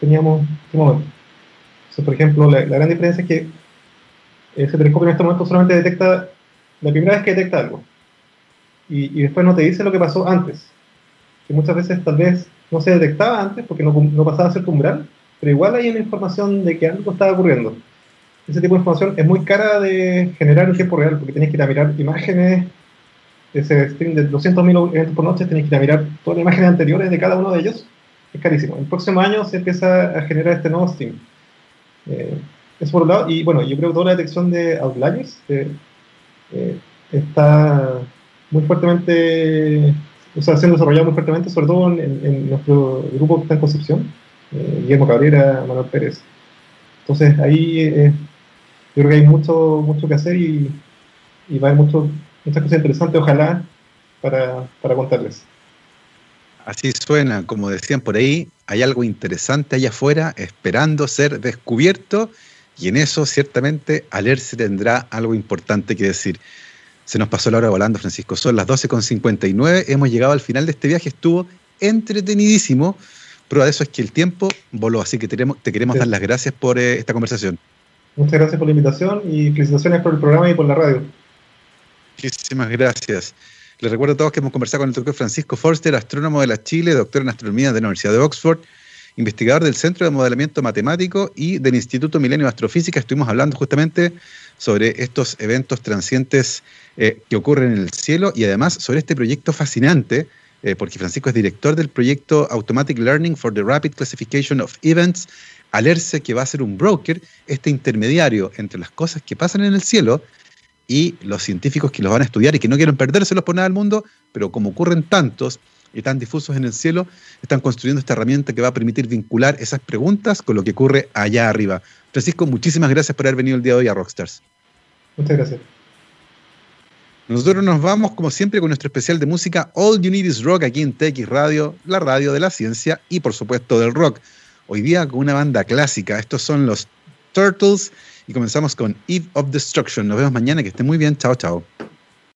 teníamos en este momento por ejemplo, la, gran diferencia es que ese telescopio en este momento solamente detecta, la primera vez que detecta algo, y, después no te dice lo que pasó antes, que muchas veces tal vez no se detectaba antes porque no, pasaba a ser umbral, pero igual hay una información de que algo estaba ocurriendo. Ese tipo de información es muy cara de generar en tiempo real, porque tienes que ir a mirar imágenes, ese stream de 200.000 eventos por noche, tienes que ir a mirar todas las imágenes anteriores de cada uno de ellos, es carísimo. El próximo año se empieza a generar este nuevo stream. Eh, eso por un lado. Y bueno, yo creo que toda la detección de outliers eh, eh, está muy fuertemente, o sea, siendo desarrollado muy fuertemente, sobre todo en, nuestro grupo que está en Concepción, Guillermo Cabrera, Manuel Pérez. Entonces ahí yo creo que hay mucho, mucho que hacer y, va a haber mucho, muchas cosas interesantes, ojalá, para, para contarles. Así suena, como decían por ahí, hay algo interesante allá afuera esperando ser descubierto y en eso ciertamente Alerce tendrá algo importante que decir. Se nos pasó la hora volando, Francisco. Son las 12.59. Hemos llegado al final de este viaje. Estuvo entretenidísimo. Prueba de eso es que el tiempo voló. Así que te queremos, te queremos dar las gracias por eh, esta conversación. Muchas gracias por la invitación y felicitaciones por el programa y por la radio. Muchísimas gracias. Les recuerdo a todos que hemos conversado con el doctor Francisco Forster, astrónomo de la Chile, doctor en astronomía de la Universidad de Oxford, investigador del Centro de Modelamiento Matemático y del Instituto Milenio de Astrofísica. Estuvimos hablando justamente sobre estos eventos transientes eh, que ocurren en el cielo y además sobre este proyecto fascinante, eh, porque Francisco es director del proyecto Automatic Learning for the Rapid Classification of Events, Alerce, que va a ser un broker, este intermediario entre las cosas que pasan en el cielo y los científicos que los van a estudiar y que no quieren perdérselos por nada del mundo, pero como ocurren tantos y tan difusos en el cielo, están construyendo esta herramienta que va a permitir vincular esas preguntas con lo que ocurre allá arriba. Francisco, muchísimas gracias por haber venido el día de hoy a Rockstars. Muchas gracias. Nosotros nos vamos, como siempre, con nuestro especial de música All You Need Is Rock aquí en TX Radio, la radio de la ciencia y, por supuesto, del rock. Hoy día con una banda clásica. Estos son los Turtles y comenzamos con Eve of Destruction. Nos vemos mañana, que esté muy bien. Chao, chao.